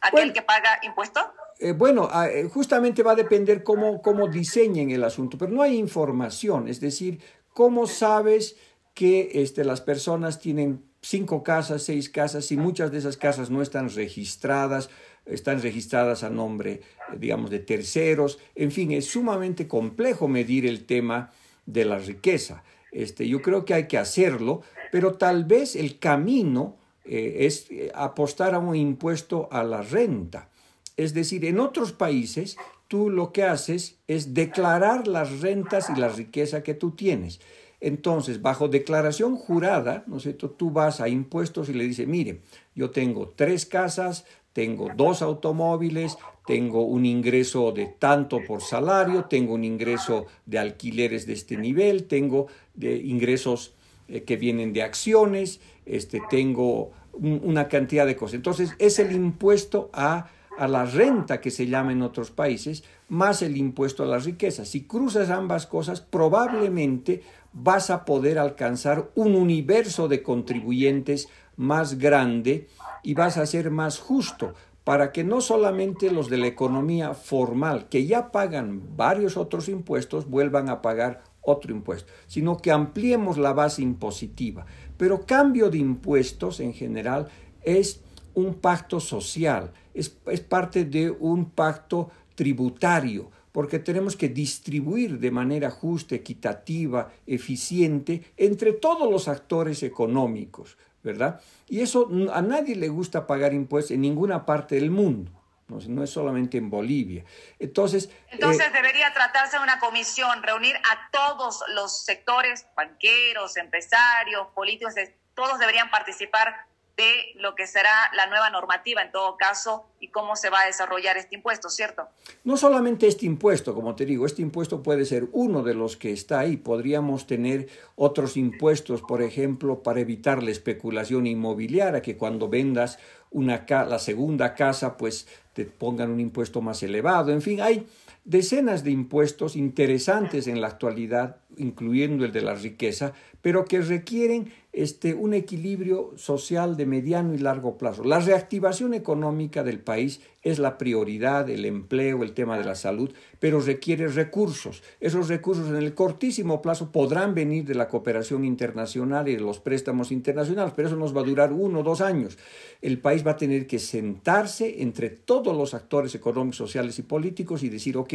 C: aquel que paga impuestos?
B: Eh, bueno, ah, eh, justamente va a depender cómo, cómo diseñen el asunto, pero no hay información, es decir, cómo sabes que este, las personas tienen cinco casas, seis casas, y muchas de esas casas no están registradas, están registradas a nombre, eh, digamos, de terceros. En fin, es sumamente complejo medir el tema de la riqueza. Este, yo creo que hay que hacerlo, pero tal vez el camino eh, es eh, apostar a un impuesto a la renta. Es decir, en otros países tú lo que haces es declarar las rentas y la riqueza que tú tienes. Entonces, bajo declaración jurada, ¿no es cierto? Tú vas a impuestos y le dices, mire, yo tengo tres casas, tengo dos automóviles, tengo un ingreso de tanto por salario, tengo un ingreso de alquileres de este nivel, tengo de ingresos eh, que vienen de acciones, este, tengo una cantidad de cosas. Entonces, es el impuesto a, a la renta que se llama en otros países, más el impuesto a la riqueza. Si cruzas ambas cosas, probablemente vas a poder alcanzar un universo de contribuyentes más grande y vas a ser más justo para que no solamente los de la economía formal, que ya pagan varios otros impuestos, vuelvan a pagar otro impuesto, sino que ampliemos la base impositiva. Pero cambio de impuestos en general es un pacto social, es, es parte de un pacto tributario, porque tenemos que distribuir de manera justa, equitativa, eficiente entre todos los actores económicos, ¿verdad? Y eso a nadie le gusta pagar impuestos en ninguna parte del mundo. No, es solamente en Bolivia. Entonces,
C: Entonces eh, debería tratarse de una comisión, reunir a todos los sectores, banqueros, empresarios, políticos, todos deberían participar de lo que será la nueva normativa en todo caso y cómo se va a desarrollar este impuesto, ¿cierto?
B: No solamente este impuesto, como te digo, este impuesto puede ser uno de los que está ahí. Podríamos tener otros impuestos, por ejemplo, para evitar la especulación inmobiliaria, que cuando vendas una la segunda casa, pues te pongan un impuesto más elevado. En fin, hay decenas de impuestos interesantes en la actualidad, incluyendo el de la riqueza, pero que requieren este, un equilibrio social de mediano y largo plazo. La reactivación económica del país es la prioridad, el empleo, el tema de la salud, pero requiere recursos. Esos recursos en el cortísimo plazo podrán venir de la cooperación internacional y de los préstamos internacionales, pero eso nos va a durar uno o dos años. El país va a tener que sentarse entre todos los actores económicos, sociales y políticos y decir, ok,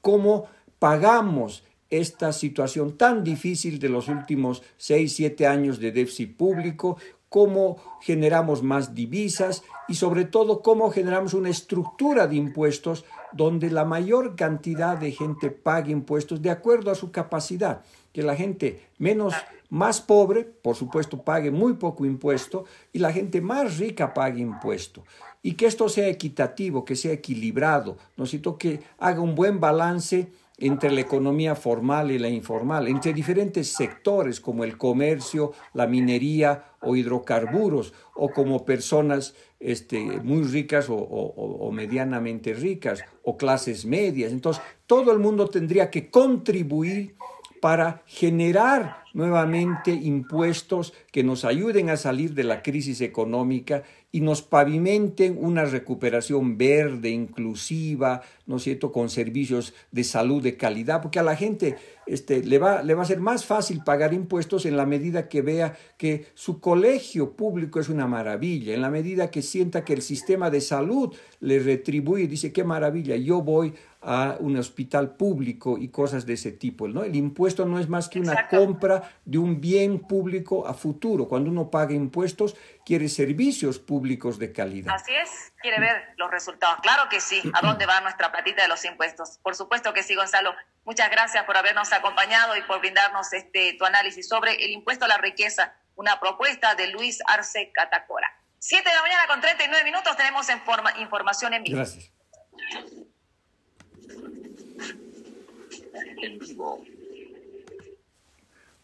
B: ¿cómo pagamos esta situación tan difícil de los últimos seis, siete años de déficit público, cómo generamos más divisas y sobre todo cómo generamos una estructura de impuestos donde la mayor cantidad de gente pague impuestos de acuerdo a su capacidad, que la gente menos más pobre, por supuesto, pague muy poco impuesto y la gente más rica pague impuesto. Y que esto sea equitativo, que sea equilibrado, necesito que haga un buen balance entre la economía formal y la informal, entre diferentes sectores como el comercio, la minería o hidrocarburos, o como personas este, muy ricas o, medianamente ricas, o clases medias. Entonces, todo el mundo tendría que contribuir para generar nuevamente impuestos que nos ayuden a salir de la crisis económica y nos pavimenten una recuperación verde, inclusiva, ¿no es cierto?, con servicios de salud de calidad, porque a la gente este, le, va, le va a ser más fácil pagar impuestos en la medida que vea que su colegio público es una maravilla, en la medida que sienta que el sistema de salud le retribuye, dice, qué maravilla, yo voy a un hospital público y cosas de ese tipo. ¿no? El impuesto no es más que una compra de un bien público a futuro. Cuando uno paga impuestos, quiere servicios públicos de calidad.
C: Así es, quiere ver los resultados. Claro que sí. ¿A dónde va nuestra platita de los impuestos? Por supuesto que sí, Gonzalo. Muchas gracias por habernos acompañado y por brindarnos este tu análisis sobre el impuesto a la riqueza, una propuesta de Luis Arce Catacora. Siete de la mañana con 39 minutos tenemos información en vivo.
B: Gracias.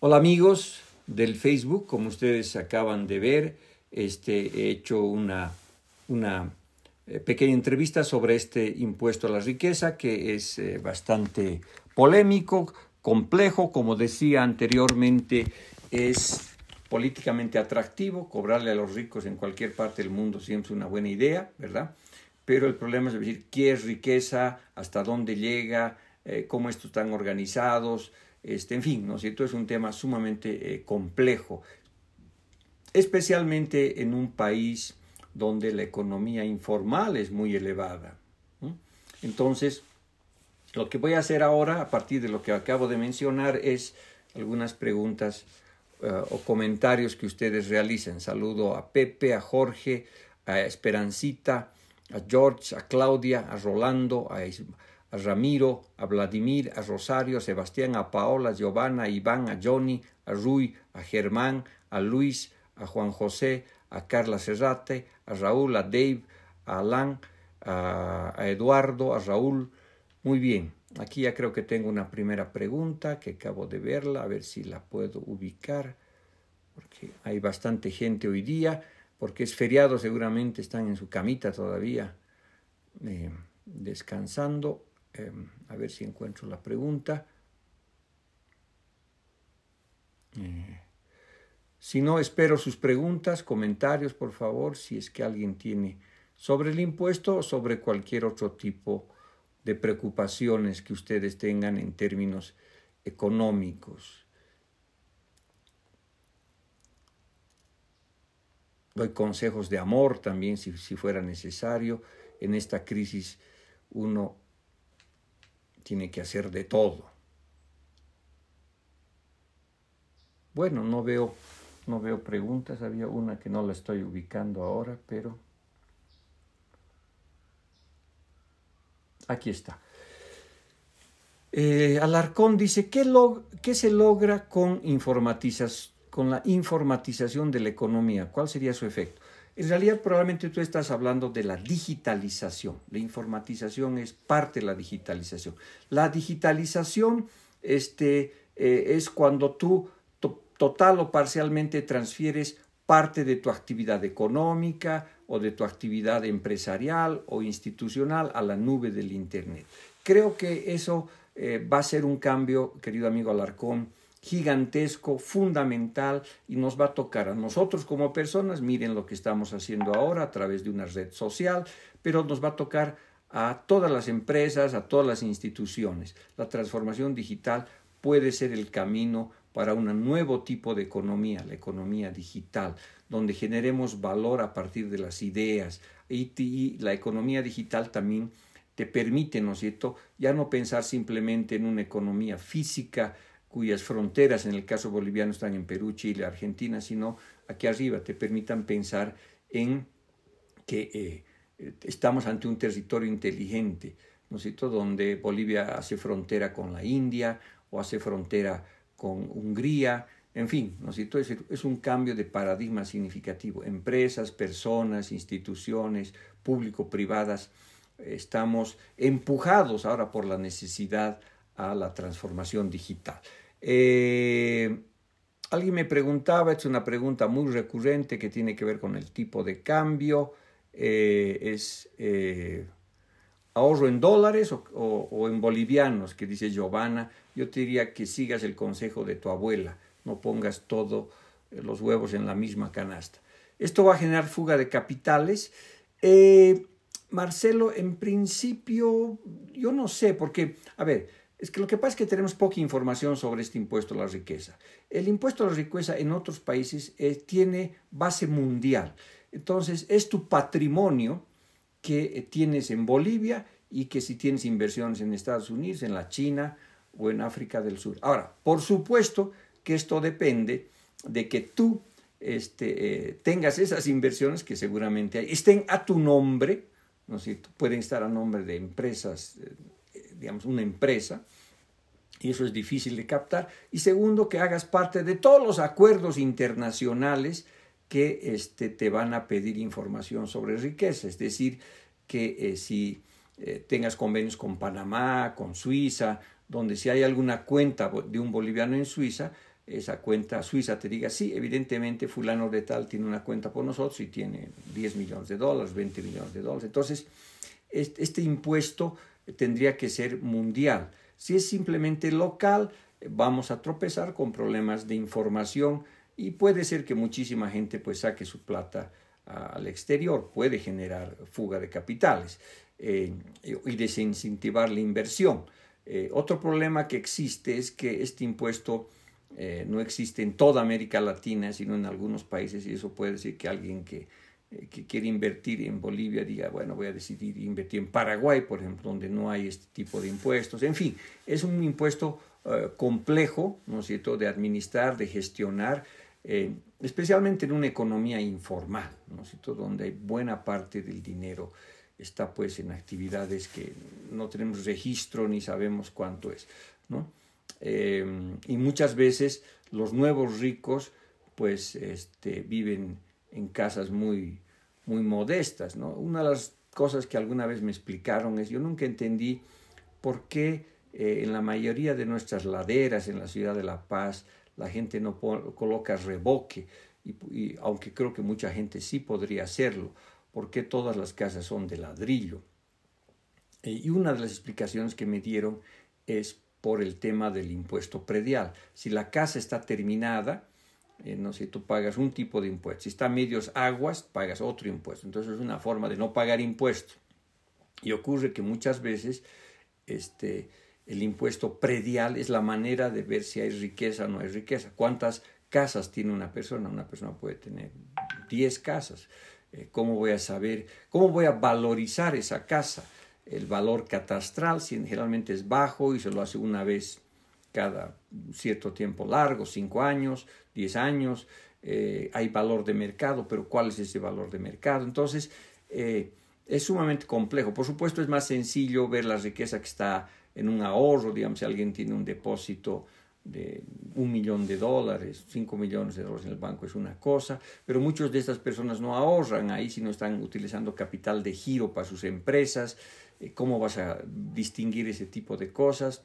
B: Hola amigos del Facebook, como ustedes acaban de ver, este, he hecho una, una eh, pequeña entrevista sobre este impuesto a la riqueza que es eh, bastante polémico, complejo, como decía anteriormente, es políticamente atractivo, cobrarle a los ricos en cualquier parte del mundo siempre es una buena idea, ¿verdad? Pero el problema es decir, ¿qué es riqueza? ¿Hasta dónde llega? Eh, cómo estos están organizados, este, en fin, ¿no es cierto? Es un tema sumamente eh, complejo, especialmente en un país donde la economía informal es muy elevada. Entonces, lo que voy a hacer ahora, a partir de lo que acabo de mencionar, es algunas preguntas eh, o comentarios que ustedes realicen. Saludo a Pepe, a Jorge, a Esperancita, a George, a Claudia, a Rolando, a, a Ramiro, a Vladimir, a Rosario, a Sebastián, a Paola, a Giovanna, a Iván, a Johnny, a Rui, a Germán, a Luis, a Juan José, a Carla Serrate, a Raúl, a Dave, a Alan, a, Eduardo, a Raúl. Muy bien, aquí ya creo que tengo una primera pregunta que acabo de verla, a ver si la puedo ubicar, porque hay bastante gente hoy día, porque es feriado, seguramente están en su camita todavía eh, descansando. Eh, a ver si encuentro la pregunta. Eh, si no, espero sus preguntas, comentarios, por favor, si es que alguien tiene sobre el impuesto o sobre cualquier otro tipo de preocupaciones que ustedes tengan en términos económicos. Doy consejos de amor también si, si fuera necesario. En esta crisis uno tiene que hacer de todo. Bueno, no veo, no veo preguntas. Había una que no la estoy ubicando ahora, pero Aquí está. Eh, Alarcón dice, ¿qué, ¿qué, se logra con, con la informatización de la economía? ¿Cuál sería su efecto? En realidad probablemente tú estás hablando de la digitalización. La informatización es parte de la digitalización. La digitalización este, eh, es cuando tú total o parcialmente transfieres parte de tu actividad económica o de tu actividad empresarial o institucional a la nube del Internet. Creo que eso eh, va a ser un cambio, querido amigo Alarcón, gigantesco, fundamental y nos va a tocar a nosotros como personas, miren lo que estamos haciendo ahora a través de una red social, pero nos va a tocar a todas las empresas, a todas las instituciones. La transformación digital puede ser el camino para un nuevo tipo de economía, la economía digital, donde generemos valor a partir de las ideas. Y, la economía digital también te permite, ¿no es cierto?, ya no pensar simplemente en una economía física cuyas fronteras, en el caso boliviano, están en Perú, Chile, Argentina, sino aquí arriba te permitan pensar en que eh, estamos ante un territorio inteligente, ¿no donde Bolivia hace frontera con la India o hace frontera con Hungría, en fin, ¿no es un cambio de paradigma significativo. Empresas, personas, instituciones, público-privadas, estamos empujados ahora por la necesidad a la transformación digital. Eh, alguien me preguntaba, es una pregunta muy recurrente que tiene que ver con el tipo de cambio, eh, es eh, ahorro en dólares o, en bolivianos, que dice Giovanna, yo te diría que sigas el consejo de tu abuela, no pongas todos los huevos en la misma canasta. Esto va a generar fuga de capitales. Marcelo, en principio, yo no sé, porque, a ver, es que lo que pasa es que tenemos poca información sobre este impuesto a la riqueza. El impuesto a la riqueza en otros países eh, tiene base mundial. Entonces, es tu patrimonio que tienes en Bolivia y que si tienes inversiones en Estados Unidos, en la China o en África del Sur. Ahora, por supuesto que esto depende de que tú este, eh, tengas esas inversiones que seguramente hay, estén a tu nombre, ¿no es Pueden estar a nombre de empresas, eh, digamos, una empresa, y eso es difícil de captar. Y segundo, que hagas parte de todos los acuerdos internacionales que este, te van a pedir información sobre riqueza. Es decir, que eh, si eh, tengas convenios con Panamá, con Suiza, donde si hay alguna cuenta de un boliviano en Suiza, esa cuenta suiza te diga, sí, evidentemente fulano de tal tiene una cuenta por nosotros y tiene 10 millones de dólares, 20 millones de dólares. Entonces, este impuesto tendría que ser mundial. Si es simplemente local, vamos a tropezar con problemas de información y puede ser que muchísima gente pues saque su plata al exterior, puede generar fuga de capitales eh, y desincentivar la inversión. Eh, otro problema que existe es que este impuesto eh, no existe en toda América Latina, sino en algunos países, y eso puede decir que alguien que, que quiere invertir en Bolivia diga, bueno, voy a decidir invertir en Paraguay, por ejemplo, donde no hay este tipo de impuestos. En fin, es un impuesto eh, complejo, ¿no es cierto?, de administrar, de gestionar, eh, especialmente en una economía informal, ¿no es cierto?, donde buena parte del dinero está pues en actividades que no tenemos registro ni sabemos cuánto es, ¿no? y muchas veces los nuevos ricos pues este, viven en casas muy, muy modestas, ¿no? Una de las cosas que alguna vez me explicaron es, yo nunca entendí por qué eh, en la mayoría de nuestras laderas en la ciudad de La Paz la gente no coloca reboque, y, aunque creo que mucha gente sí podría hacerlo, por qué todas las casas son de ladrillo. Eh, y una de las explicaciones que me dieron es por el tema del impuesto predial. Si la casa está terminada, eh, no sé, tú pagas un tipo de impuesto. Si está a medios aguas, pagas otro impuesto. Entonces es una forma de no pagar impuesto. Y ocurre que muchas veces este, el impuesto predial es la manera de ver si hay riqueza o no hay riqueza. ¿Cuántas casas tiene una persona? Una persona puede tener 10 casas. Eh, ¿Cómo voy a saber? ¿Cómo voy a valorizar esa casa? El valor catastral generalmente es bajo y se lo hace una vez cada cierto tiempo largo, cinco años, diez años, eh, hay valor de mercado, pero ¿cuál es ese valor de mercado? Entonces, eh, es sumamente complejo. Por supuesto, es más sencillo ver la riqueza que está en un ahorro, digamos, si alguien tiene un depósito de un millón de dólares, cinco millones de dólares en el banco es una cosa, pero muchas de estas personas no ahorran ahí, sino están utilizando capital de giro para sus empresas. Eh, ¿Cómo vas a distinguir ese tipo de cosas?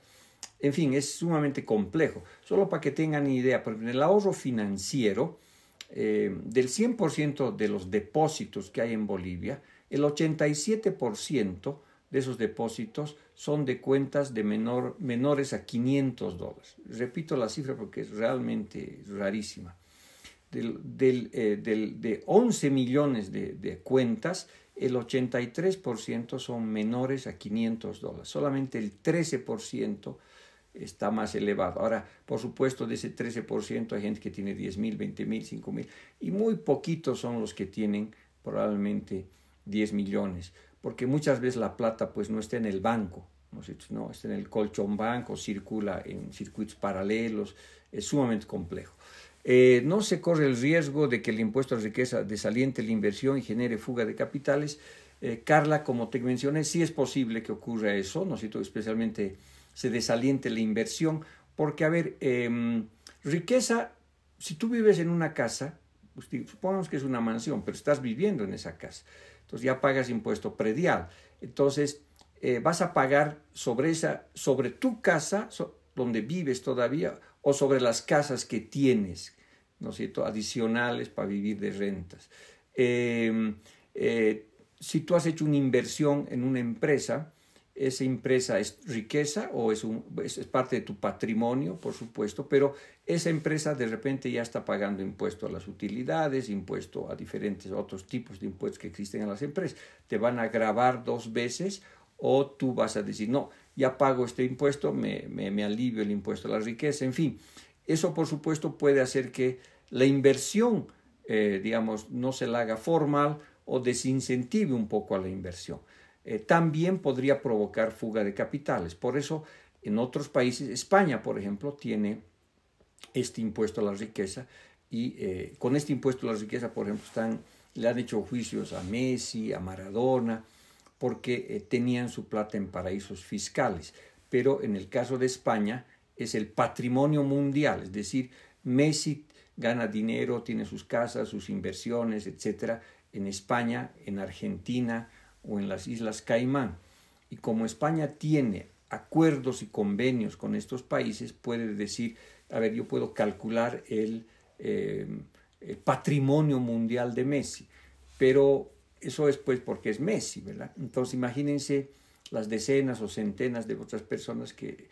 B: En fin, es sumamente complejo. Solo para que tengan idea, porque en el ahorro financiero, eh, del 100% de los depósitos que hay en Bolivia, el 87% de esos depósitos son de cuentas de menor, menores a 500 dólares. Repito la cifra porque es realmente rarísima. Eh, de 11 millones de, de cuentas, el 83% son menores a 500 dólares. Solamente el 13% está más elevado. Ahora, por supuesto, de ese 13% hay gente que tiene 10 mil, 20 mil, 5 mil, y muy poquitos son los que tienen probablemente 10 millones, porque muchas veces la plata pues no está en el banco, no, está en el colchón banco, circula en circuitos paralelos, es sumamente complejo. Eh, no se corre el riesgo de que el impuesto a la riqueza desaliente la inversión y genere fuga de capitales. Eh, Carla, como te mencioné, sí es posible que ocurra eso, ¿no? especialmente se desaliente la inversión, porque, a ver, em, riqueza, si tú vives en una casa, pues, supongamos que es una mansión, pero estás viviendo en esa casa, entonces ya pagas impuesto predial, entonces eh, vas a pagar sobre, esa, sobre tu casa, donde vives todavía, o sobre las casas que tienes, ¿no es cierto?, adicionales para vivir de rentas. Em, eh, si tú has hecho una inversión en una empresa, esa empresa es riqueza o es, un, es, parte de tu patrimonio, por supuesto, pero esa empresa de repente ya está pagando impuesto a las utilidades, impuesto a diferentes otros tipos de impuestos que existen en las empresas. Te van a grabar dos veces o tú vas a decir, no, ya pago este impuesto, me, me, alivio el impuesto a la riqueza, en fin. Eso, por supuesto, puede hacer que la inversión, eh, digamos, no se la haga formal o desincentive un poco a la inversión. Eh, también podría provocar fuga de capitales. Por eso, en otros países, España, por ejemplo, tiene este impuesto a la riqueza y eh, con este impuesto a la riqueza, por ejemplo, están, le han hecho juicios a Messi, a Maradona, porque eh, tenían su plata en paraísos fiscales. Pero en el caso de España es el patrimonio mundial, es decir, Messi gana dinero, tiene sus casas, sus inversiones, etcétera, en España, en Argentina, o en las Islas Caimán. Y como España tiene acuerdos y convenios con estos países, puede decir, a ver, yo puedo calcular el, eh, patrimonio mundial de Messi, pero eso es pues porque es Messi, ¿verdad? Entonces imagínense las decenas o centenas de otras personas que,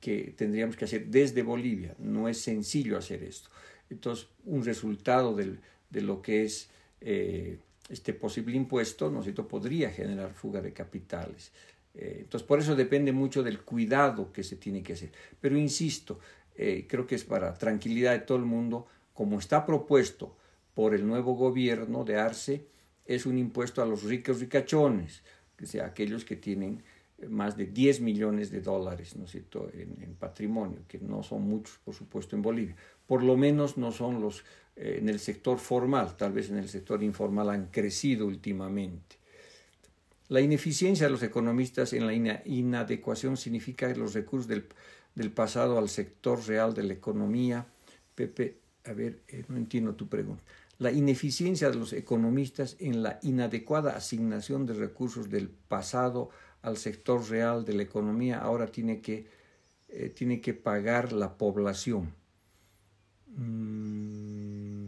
B: que tendríamos que hacer desde Bolivia. No es sencillo hacer esto. Entonces, un resultado del, de lo que es eh, este posible impuesto, ¿no podría generar fuga de capitales. Eh, entonces, por eso depende mucho del cuidado que se tiene que hacer. Pero insisto, eh, creo que es para tranquilidad de todo el mundo, como está propuesto por el nuevo gobierno de Arce, es un impuesto a los ricos ricachones, que sea aquellos que tienen más de 10 millones de dólares ¿no es cierto? En, patrimonio, que no son muchos, por supuesto, en Bolivia. Por lo menos no son los eh, en el sector formal, tal vez en el sector informal han crecido últimamente. La ineficiencia de los economistas en la inadecuación significa que los recursos del, del, pasado al sector real de la economía. Pepe, a ver, eh, no entiendo tu pregunta. La ineficiencia de los economistas en la inadecuada asignación de recursos del pasado al sector real de la economía ahora tiene que, eh, tiene que pagar la población. Mm,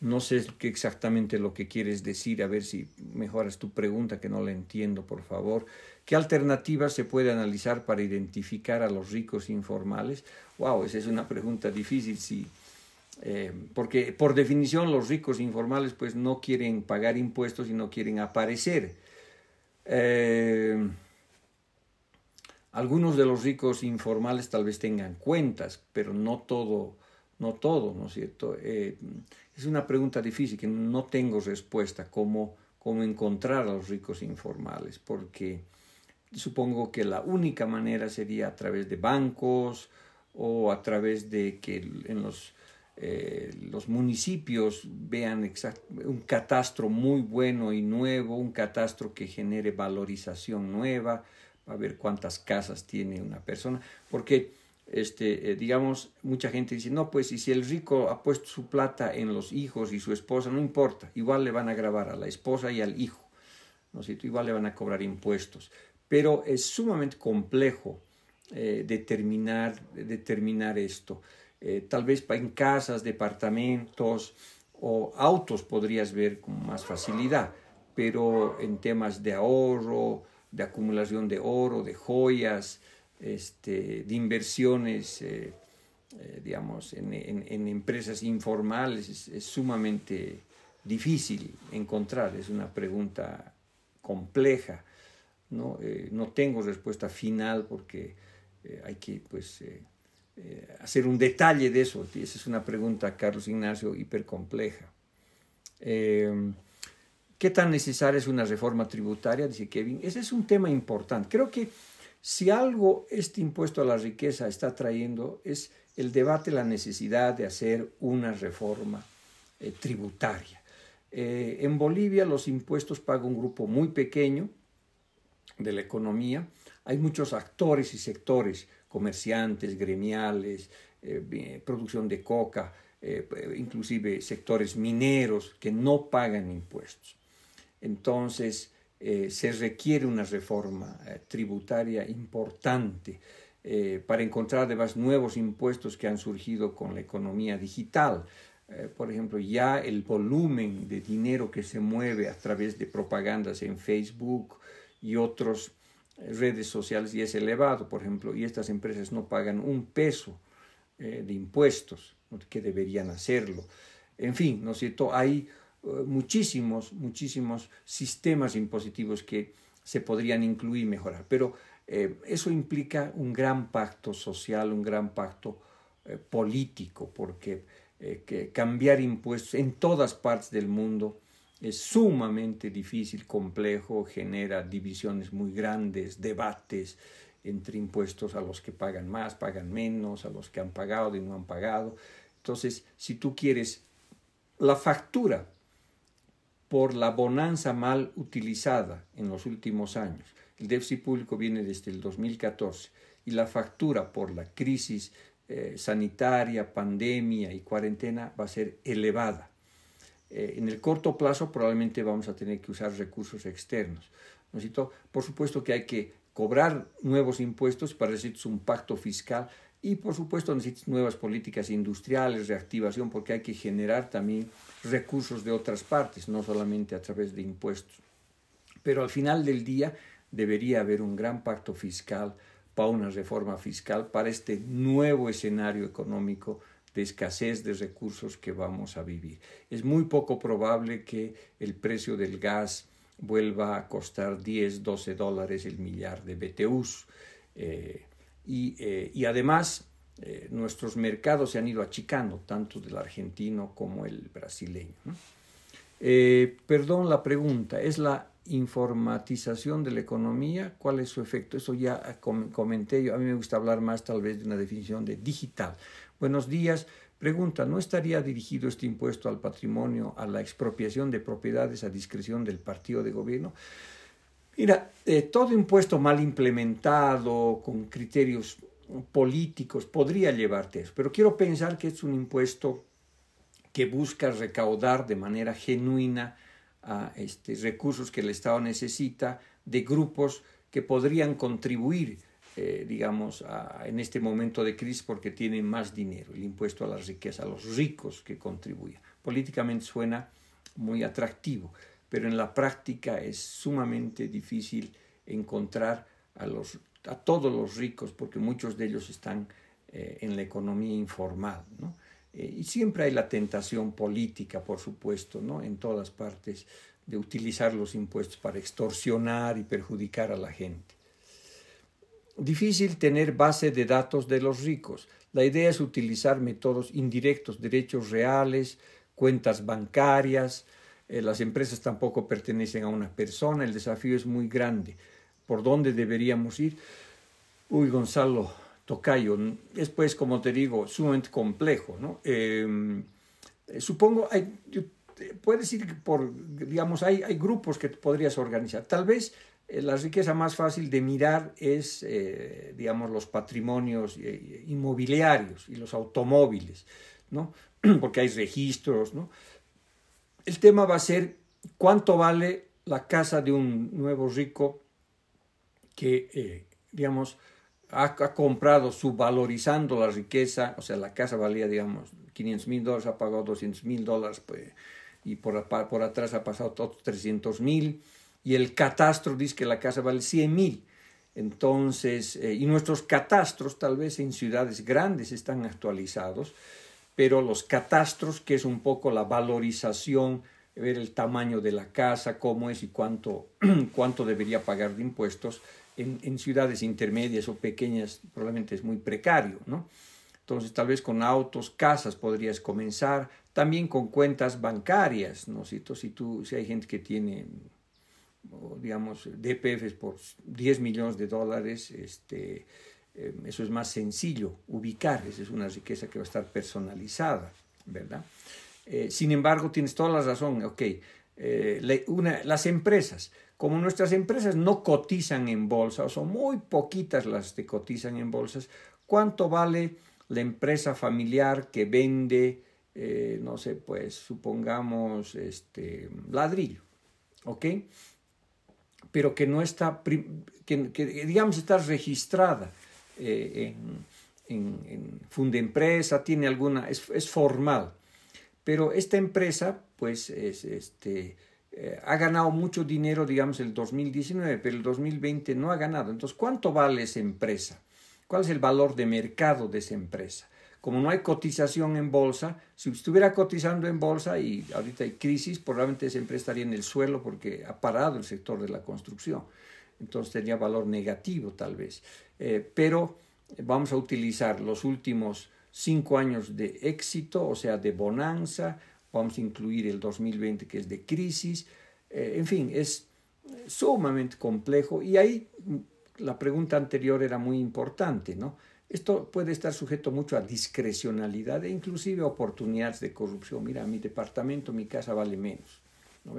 B: no sé exactamente lo que quieres decir, a ver si mejoras tu pregunta, que no la entiendo, por favor. ¿Qué alternativas se puede analizar para identificar a los ricos informales? Wow, esa es una pregunta difícil, sí. Eh, porque por definición los ricos informales pues no quieren pagar impuestos y no quieren aparecer. Eh, algunos de los ricos informales tal vez tengan cuentas, pero no todo, no todo, ¿no es cierto? Eh, es una pregunta difícil que no tengo respuesta cómo, cómo encontrar a los ricos informales, porque supongo que la única manera sería a través de bancos o a través de que en los eh, los municipios vean un catastro muy bueno y nuevo, un catastro que genere valorización nueva, a ver cuántas casas tiene una persona, porque este, eh, digamos, mucha gente dice, no, pues y si el rico ha puesto su plata en los hijos y su esposa, no importa, igual le van a grabar a la esposa y al hijo, ¿no Igual le van a cobrar impuestos, pero es sumamente complejo eh, determinar, determinar esto. Eh, tal vez en casas, departamentos o autos podrías ver con más facilidad, pero en temas de ahorro, de acumulación de oro, de joyas, este, de inversiones, eh, eh, digamos, en, empresas informales es, sumamente difícil encontrar, es una pregunta compleja. No, no tengo respuesta final porque hay que pues, hacer un detalle de eso. Esa es una pregunta, Carlos Ignacio, hipercompleja. Eh, ¿Qué tan necesaria es una reforma tributaria? Dice Kevin. Ese es un tema importante. Creo que si algo este impuesto a la riqueza está trayendo es el debate, la necesidad de hacer una reforma eh, tributaria. en Bolivia los impuestos paga un grupo muy pequeño de la economía. Hay muchos actores y sectores comerciantes, gremiales, eh, producción de coca, eh, inclusive sectores mineros que no pagan impuestos. Entonces, eh, se requiere una reforma tributaria importante para encontrar además nuevos impuestos que han surgido con la economía digital. por ejemplo, ya el volumen de dinero que se mueve a través de propagandas en Facebook y otros redes sociales y es elevado, por ejemplo, y estas empresas no pagan un peso eh, de impuestos, que deberían hacerlo. En fin, ¿no es cierto? Hay eh, muchísimos, muchísimos sistemas impositivos que se podrían incluir y mejorar, pero eh, eso implica un gran pacto social, un gran pacto político, porque que cambiar impuestos en todas partes del mundo es sumamente difícil, complejo, genera divisiones muy grandes, debates entre impuestos a los que pagan más, pagan menos, a los que han pagado y no han pagado. Entonces, si tú quieres la factura por la bonanza mal utilizada en los últimos años, el déficit público viene desde el 2014 y la factura por la crisis eh, sanitaria, pandemia y cuarentena va a ser elevada eh, en el corto plazo probablemente vamos a tener que usar recursos externos. Por supuesto que hay que cobrar nuevos impuestos para necesitas un pacto fiscal y por supuesto necesitas nuevas políticas industriales, reactivación, porque hay que generar también recursos de otras partes, no solamente a través de impuestos. Pero al final del día debería haber un gran pacto fiscal para una reforma fiscal para este nuevo escenario económico de escasez de recursos que vamos a vivir. Es muy poco probable que el precio del gas vuelva a costar 10, 12 dólares el millar de BTUs. Eh, eh, y, además, eh, nuestros mercados se han ido achicando, tanto del argentino como el brasileño. perdón la pregunta, ¿es la informatización de la economía, ¿cuál es su efecto? Eso ya comenté yo, a mí me gusta hablar más tal vez de una definición de digital. Buenos días, pregunta, ¿no estaría dirigido este impuesto al patrimonio, a la expropiación de propiedades a discreción del partido de gobierno? Mira, eh, todo impuesto mal implementado, con criterios políticos, podría llevarte eso, pero quiero pensar que es un impuesto que busca recaudar de manera genuina este, recursos que el Estado necesita de grupos que podrían contribuir, eh, digamos, en este momento de crisis porque tienen más dinero, el impuesto a la riqueza, a los ricos que contribuyan. Políticamente suena muy atractivo, pero en la práctica es sumamente difícil encontrar a, los, a todos los ricos porque muchos de ellos están eh, en la economía informal. Eh, y siempre hay la tentación política, por supuesto, ¿no? en todas partes, de utilizar los impuestos para extorsionar y perjudicar a la gente. Difícil tener base de datos de los ricos. La idea es utilizar métodos indirectos, derechos reales, cuentas bancarias. Eh, las empresas tampoco pertenecen a una persona. El desafío es muy grande. ¿Por dónde deberíamos ir? Uy, Gonzalo, tocayo. Es pues, como te digo, sumamente complejo. ¿no? Em, supongo, hay, puedes que por, digamos, hay, hay grupos que podrías organizar. Tal vez eh, la riqueza más fácil de mirar es, eh, digamos, los patrimonios eh, inmobiliarios y los automóviles, ¿no? Porque hay registros, ¿no? El tema va a ser cuánto vale la casa de un nuevo rico que, digamos, ha, comprado subvalorizando la riqueza, o sea, la casa valía, digamos, 500 mil dólares, ha pagado 200 mil dólares, pues, y por, por atrás ha pasado otros 300 mil, y el catastro dice que la casa vale 100 mil. Entonces, eh, y nuestros catastros tal vez en ciudades grandes están actualizados, pero los catastros, que es un poco la valorización, ver el tamaño de la casa, cómo es y cuánto, cuánto debería pagar de impuestos, en, ciudades intermedias o pequeñas probablemente es muy precario, ¿no? Entonces, tal vez con autos, casas podrías comenzar, también con cuentas bancarias, ¿no? Si, si, tú, si hay gente que tiene, digamos, DPFs por 10 millones de dólares, este, eh, eso es más sencillo ubicar, esa es una riqueza que va a estar personalizada, ¿verdad? Eh, sin embargo, tienes toda la razón, ok, eh, una, las empresas, como nuestras empresas no cotizan en bolsa, o son muy poquitas las que cotizan en bolsas, ¿cuánto vale la empresa familiar que vende, eh, no sé, pues supongamos, este, ladrillo, ¿ok? Pero que no está, que, digamos está registrada eh, en, en, en Fundempresa, tiene alguna, es, es formal, pero esta empresa, pues, es, este, eh, ha ganado mucho dinero, digamos, el 2019, pero el 2020 no ha ganado. Entonces, ¿cuánto vale esa empresa? ¿Cuál es el valor de mercado de esa empresa? Como no hay cotización en bolsa, si estuviera cotizando en bolsa y ahorita hay crisis, probablemente esa empresa estaría en el suelo porque ha parado el sector de la construcción. Entonces tendría valor negativo tal vez. Eh, pero vamos a utilizar los últimos cinco años de éxito, o sea, de bonanza, vamos a incluir el 2020 que es de crisis, eh, en fin, es sumamente complejo y ahí mm, la pregunta anterior era muy importante, ¿no? Esto puede estar sujeto mucho a discrecionalidad e inclusive a oportunidades de corrupción. Mira, mi departamento, mi casa vale menos. ¿no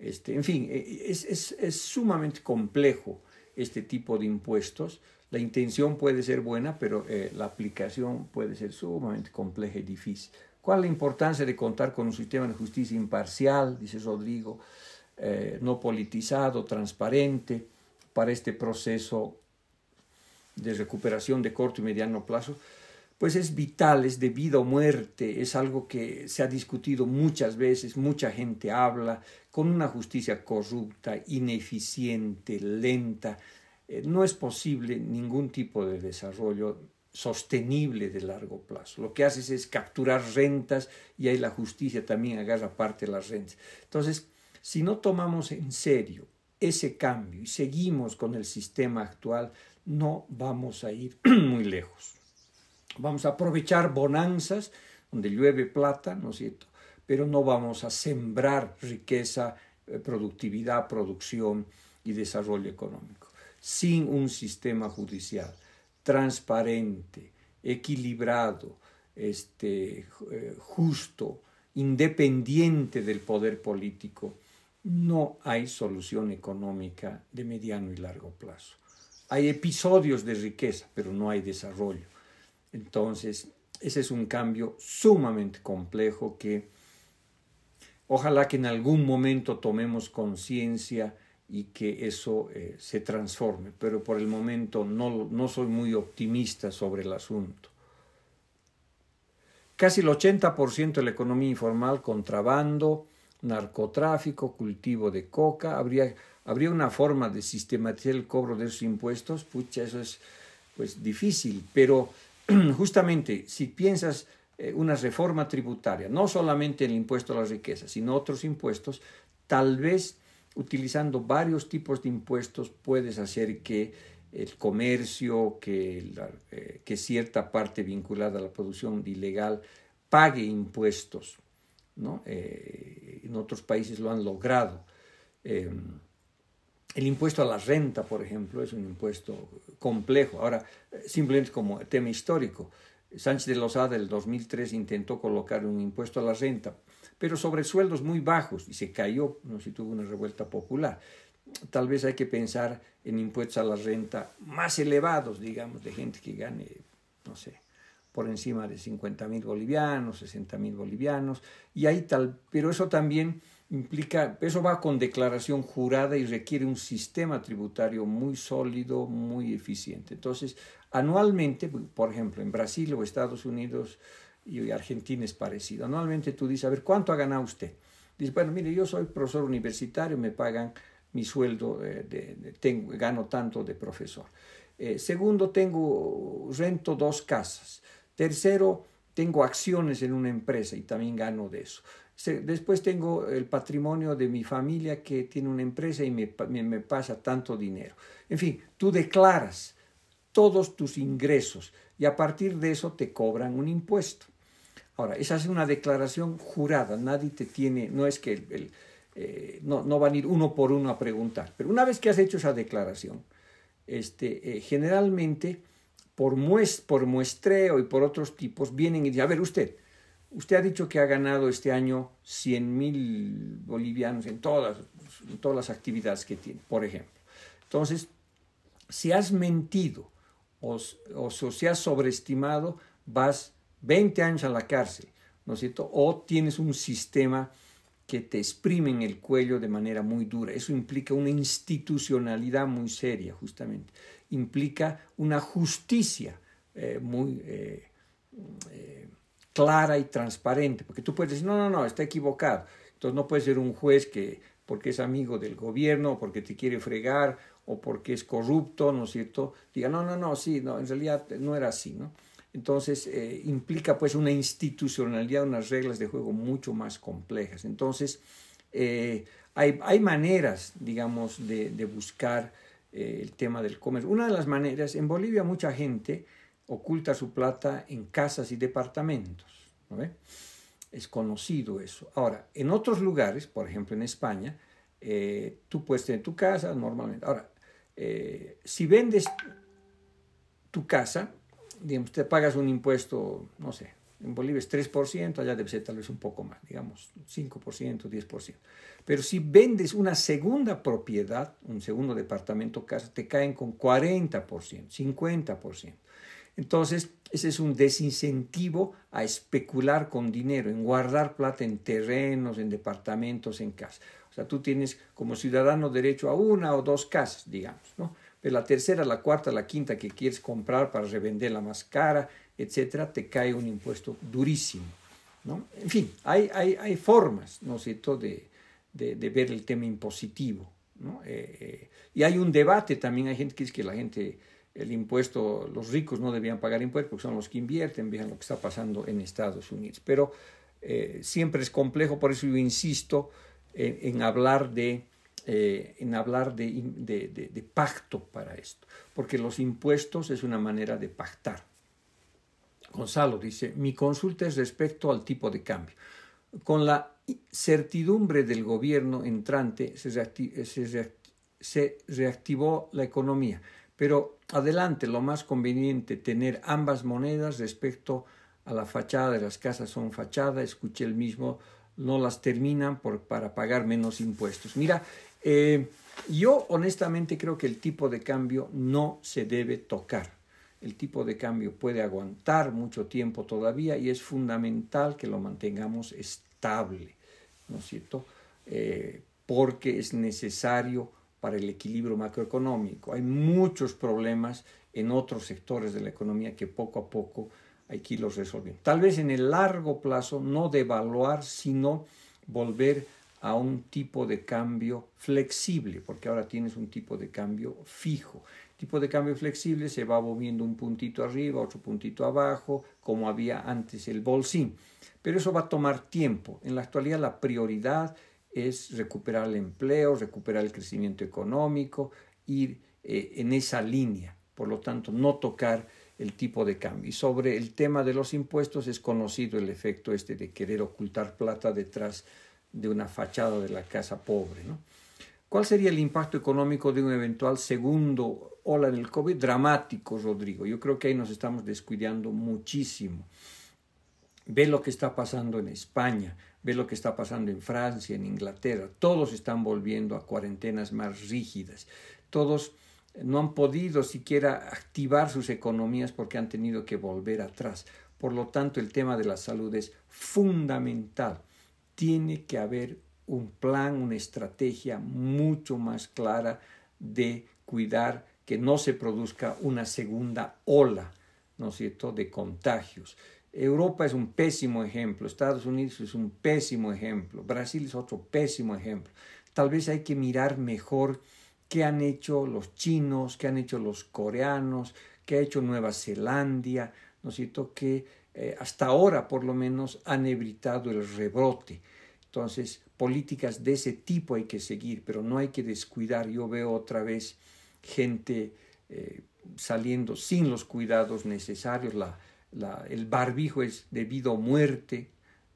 B: Este, en fin, eh, es, es, es, sumamente complejo este tipo de impuestos. La intención puede ser buena, pero eh, la aplicación puede ser sumamente compleja y difícil. ¿Cuál es la importancia de contar con un sistema de justicia imparcial, dice Rodrigo, eh, no politizado, transparente, para este proceso de recuperación de corto y mediano plazo? Pues es vital, es de vida o muerte, es algo que se ha discutido muchas veces, mucha gente habla, con una justicia corrupta, ineficiente, lenta, eh, no es posible ningún tipo de desarrollo sostenible de largo plazo. Lo que haces es capturar rentas y ahí la justicia también agarra parte de las rentas. Entonces, si no tomamos en serio ese cambio y seguimos con el sistema actual, no vamos a ir muy lejos. Vamos a aprovechar bonanzas donde llueve plata, ¿no es cierto? Pero no vamos a sembrar riqueza eh, productividad, producción y desarrollo económico. Sin un sistema judicial transparente, equilibrado, este, eh, justo, independiente del poder político, no hay solución económica de mediano y largo plazo. Hay episodios de riqueza, pero no hay desarrollo. Entonces, ese es un cambio sumamente complejo que ojalá que en algún momento tomemos conciencia y que eso eh, se transforme, pero por el momento no, no soy muy optimista sobre el asunto. Casi el 80% de la economía informal, contrabando, narcotráfico, cultivo de coca, habría, habría una forma de sistematizar el cobro de esos impuestos, pucha, eso es pues difícil, pero justamente si piensas eh, una reforma tributaria, no solamente el impuesto a la riqueza, sino otros impuestos, tal vez utilizando varios tipos de impuestos puedes hacer que el comercio, que, eh, que cierta parte vinculada a la producción ilegal pague impuestos ¿no? Eh, en otros países lo han logrado. El impuesto a la renta, por ejemplo, es un impuesto complejo. Ahora, simplemente como tema histórico, Sánchez de Lozada del 2003 intentó colocar un impuesto a la renta, pero sobre sueldos muy bajos y se cayó, no si tuvo una revuelta popular. Tal vez hay que pensar en impuestos a la renta más elevados, digamos, de gente que gane, no sé, por encima de 50 mil bolivianos, 60 mil bolivianos, y ahí tal, pero eso también implica, eso va con declaración jurada y requiere un sistema tributario muy sólido, muy eficiente. Entonces, anualmente, por ejemplo, en Brasil o Estados Unidos y Argentina es parecido, anualmente tú dices, a ver, ¿cuánto ha ganado usted? Dice, bueno, mire, yo soy profesor universitario, me pagan mi sueldo, de, tengo, gano tanto de profesor. Eh, segundo, tengo, rento dos casas. Tercero, tengo acciones en una empresa y también gano de eso. Después tengo el patrimonio de mi familia que tiene una empresa y me, me, pasa tanto dinero. En fin, tú declaras todos tus ingresos y a partir de eso te cobran un impuesto. Ahora, esa es una declaración jurada, nadie te tiene, no es que el, eh, no, no, van a ir uno por uno a preguntar, pero una vez que has hecho esa declaración, este, eh, generalmente por, muestreo y por otros tipos, vienen y dicen, a ver usted, usted ha dicho que ha ganado este año 100 mil bolivianos en todas, todas las actividades que tiene, por ejemplo. Entonces, si has mentido o, o, si has sobreestimado, vas 20 años a la cárcel, ¿no es cierto? O tienes un sistema que te exprime en el cuello de manera muy dura. Eso implica una institucionalidad muy seria, justamente implica una justicia eh, muy eh, eh, clara y transparente, porque tú puedes decir, no, no, no, está equivocado. Entonces no puede ser un juez que porque es amigo del gobierno, o porque te quiere fregar, o porque es corrupto, ¿no es cierto? Diga, no, no, no, sí, no, en realidad no era así, ¿no? Entonces implica pues una institucionalidad, unas reglas de juego mucho más complejas. Entonces hay, hay, maneras, digamos, de, de buscar eh, el tema del comercio. Una de las maneras, en Bolivia mucha gente oculta su plata en casas y departamentos. ¿no Es conocido eso. Ahora, en otros lugares, por ejemplo en España, eh, tú puedes tener tu casa normalmente. Ahora, eh, si vendes tu casa, digamos, te pagas un impuesto, no sé, en Bolivia es 3%, allá debe ser tal vez un poco más, digamos 5%, 10%. Pero si vendes una segunda propiedad, un segundo departamento casa, te caen con 40%, 50%. Entonces, ese es un desincentivo a especular con dinero, en guardar plata en terrenos, en departamentos, en casas. O sea, tú tienes como ciudadano derecho a una o dos casas, digamos, ¿no? La tercera, la cuarta, la quinta que quieres comprar para revenderla más cara, etcétera, te cae un impuesto durísimo. ¿no? En fin, hay, hay, hay formas, ¿no de, de, ver el tema impositivo. ¿no? Eh, eh, y hay un debate también, hay gente que dice que la gente, el impuesto, los ricos no debían pagar impuestos porque son los que invierten, vean lo que está pasando en Estados Unidos. Pero eh, siempre es complejo, por eso yo insisto en hablar de... en hablar de, pacto para esto, porque los impuestos es una manera de pactar. Gonzalo dice, mi consulta es respecto al tipo de cambio. con la certidumbre del gobierno entrante se, se reactivó la economía. Pero adelante, lo más conveniente, tener ambas monedas respecto a la fachada de las casas son fachada, escuché el mismo, no las terminan por, para pagar menos impuestos. Mira, eh, yo honestamente creo que el tipo de cambio no se debe tocar. El tipo de cambio puede aguantar mucho tiempo todavía y es fundamental que lo mantengamos estable, ¿no es cierto? Eh, porque es necesario para el equilibrio macroeconómico. Hay muchos problemas en otros sectores de la economía que poco a poco hay que irlos resolviendo. Tal vez en el largo plazo no devaluar, sino volver a un tipo de cambio flexible, porque ahora tienes un tipo de cambio fijo. El tipo de cambio flexible se va moviendo un puntito arriba, otro puntito abajo, como había antes el bolsín. Pero eso va a tomar tiempo. En la actualidad la prioridad es recuperar el empleo, recuperar el crecimiento económico, ir eh, en esa línea. Por lo tanto, no tocar el tipo de cambio. Y sobre el tema de los impuestos es conocido el efecto este de querer ocultar plata detrás de una fachada de la casa pobre. ¿no? ¿Cuál sería el impacto económico de un eventual segundo ola del COVID? Dramático, Rodrigo. Yo creo que ahí nos estamos descuidando muchísimo. Ve lo que está pasando en España, ve lo que está pasando en Francia, en Inglaterra. Todos están volviendo a cuarentenas más rígidas. Todos no han podido siquiera activar sus economías porque han tenido que volver atrás. Por lo tanto, el tema de la salud es fundamental tiene que haber un plan, una estrategia mucho más clara de cuidar que no se produzca una segunda ola, ¿no es cierto?, de contagios. Europa es un pésimo ejemplo, Estados Unidos es un pésimo ejemplo, Brasil es otro pésimo ejemplo. Tal vez hay que mirar mejor qué han hecho los chinos, qué han hecho los coreanos, qué ha hecho Nueva Zelanda, ¿no es cierto?, eh, hasta ahora por lo menos han evitado el rebrote. Entonces, políticas de ese tipo hay que seguir, pero no hay que descuidar. Yo veo otra vez gente eh, saliendo sin los cuidados necesarios. La, el barbijo es debido a muerte,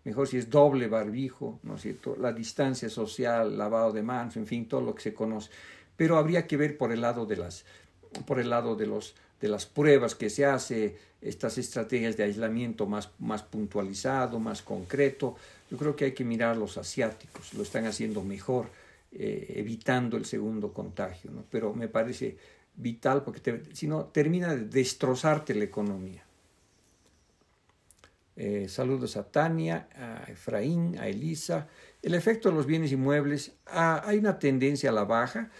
B: mejor si es doble barbijo, ¿no es cierto? La distancia social, lavado de manos, en fin, todo lo que se conoce. Pero habría que ver por el lado de las, por el lado de los de las pruebas que se hace, estas estrategias de aislamiento más, más puntualizado, más concreto. Yo creo que hay que mirar a los asiáticos, lo están haciendo mejor, eh, evitando el segundo contagio, ¿no? pero me parece vital porque si no termina de destrozarte la economía. Eh, saludos a Tania, a Efraín, a Elisa. El efecto de los bienes inmuebles, ah, hay una tendencia a la baja.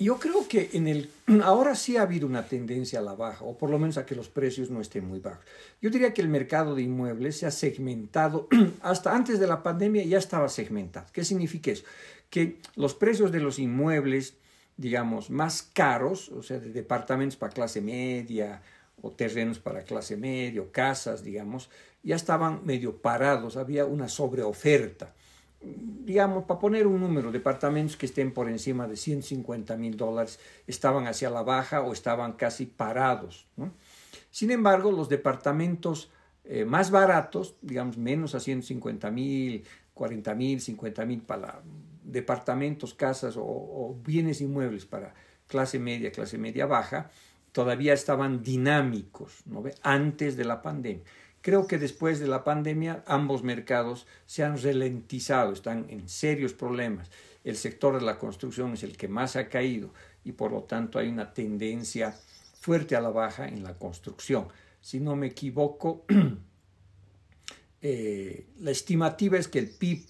B: Yo creo que en el, ahora sí ha habido una tendencia a la baja, o por lo menos a que los precios no estén muy bajos. Yo diría que el mercado de inmuebles se ha segmentado, hasta antes de la pandemia ya estaba segmentado. ¿Qué significa eso? Que los precios de los inmuebles, digamos, más caros, o sea, de departamentos para clase media, o terrenos para clase media, casas, digamos, ya estaban medio parados, había una sobreoferta digamos, para poner un número, departamentos que estén por encima de 150 mil dólares estaban hacia la baja o estaban casi parados. Sin embargo, los departamentos eh, más baratos, digamos, menos a 150 mil, 40 mil, 50 mil para departamentos, casas o, bienes inmuebles para clase media, clase media baja, todavía estaban dinámicos ¿no? antes de la pandemia. Creo que después de la pandemia ambos mercados se han ralentizado, están en serios problemas. El sector de la construcción es el que más ha caído y por lo tanto hay una tendencia fuerte a la baja en la construcción. Si no me equivoco, eh, la estimativa es que el PIB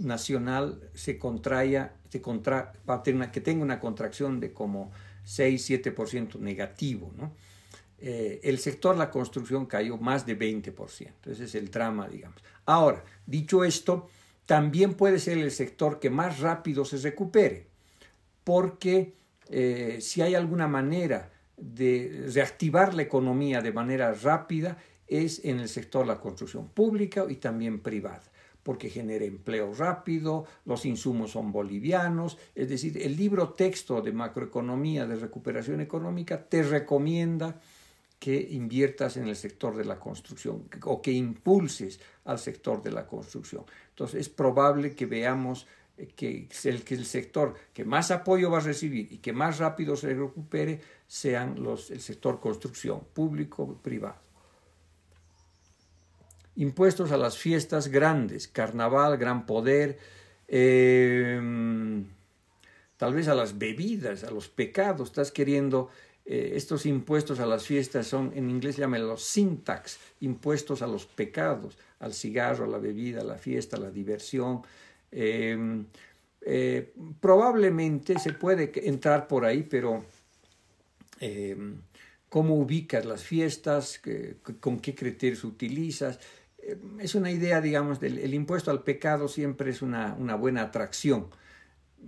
B: nacional se contraya, se contra, que tenga una contracción de como 6-7% negativo, ¿no? Eh, el sector la construcción cayó más de 20%. Ese es el drama, digamos. Ahora, dicho esto, también puede ser el sector que más rápido se recupere, porque eh, si hay alguna manera de reactivar la economía de manera rápida, es en el sector la construcción pública y también privada porque genera empleo rápido, los insumos son bolivianos, es decir, el libro texto de macroeconomía, de recuperación económica, te recomienda que inviertas en el sector de la construcción o que impulses al sector de la construcción. Entonces es probable que veamos eh, que el, que el sector que más apoyo va a recibir y que más rápido se recupere sean los, el sector construcción, público privado. Impuestos a las fiestas grandes, carnaval, gran poder, em, tal vez a las bebidas, a los pecados. Estás queriendo eh, estos impuestos a las fiestas son, en inglés llaman los syntax, impuestos a los pecados, al cigarro, a la bebida, a la fiesta, a la diversión. Em, eh, probablemente se puede entrar por ahí, pero em, cómo ubicas las fiestas, con qué criterios utilizas. Em, es una idea, digamos, del el impuesto al pecado siempre es una buena atracción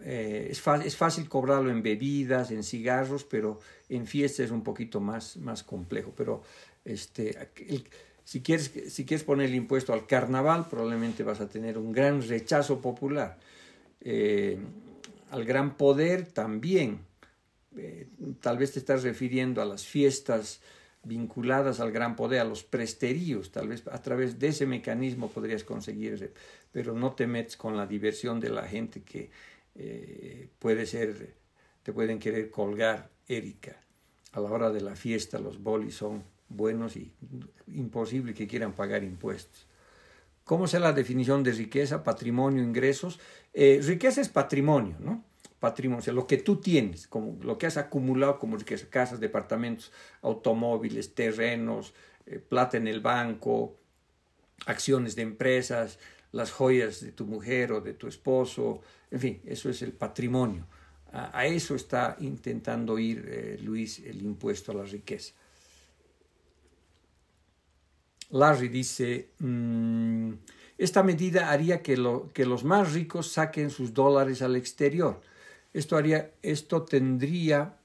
B: eh, es, es, fácil cobrarlo en bebidas, en cigarros, pero en fiestas es un poquito más, más complejo. Pero este, si, quieres, si quieres poner el impuesto al carnaval, probablemente vas a tener un gran rechazo popular. Eh, al gran poder también. Eh, tal vez te estás refiriendo a las fiestas vinculadas al gran poder, a los presteríos, tal vez a través de ese mecanismo podrías conseguir, pero no te metes con la diversión de la gente que, eh, puede ser, te pueden querer colgar, Erika. A la hora de la fiesta los bolis son buenos y imposible que quieran pagar impuestos. ¿Cómo es la definición de riqueza? Patrimonio, ingresos. Eh, riqueza es patrimonio, ¿no? Patrimonio, o sea, lo que tú tienes, como lo que has acumulado como riqueza, casas, departamentos, automóviles, terrenos, eh, plata en el banco, acciones de empresas, las joyas de tu mujer o de tu esposo, en fin, eso es el patrimonio. A, eso está intentando ir eh, Luis el impuesto a la riqueza. Larry dice, mm, esta medida haría que, que los más ricos saquen sus dólares al exterior. Esto, haría, esto tendría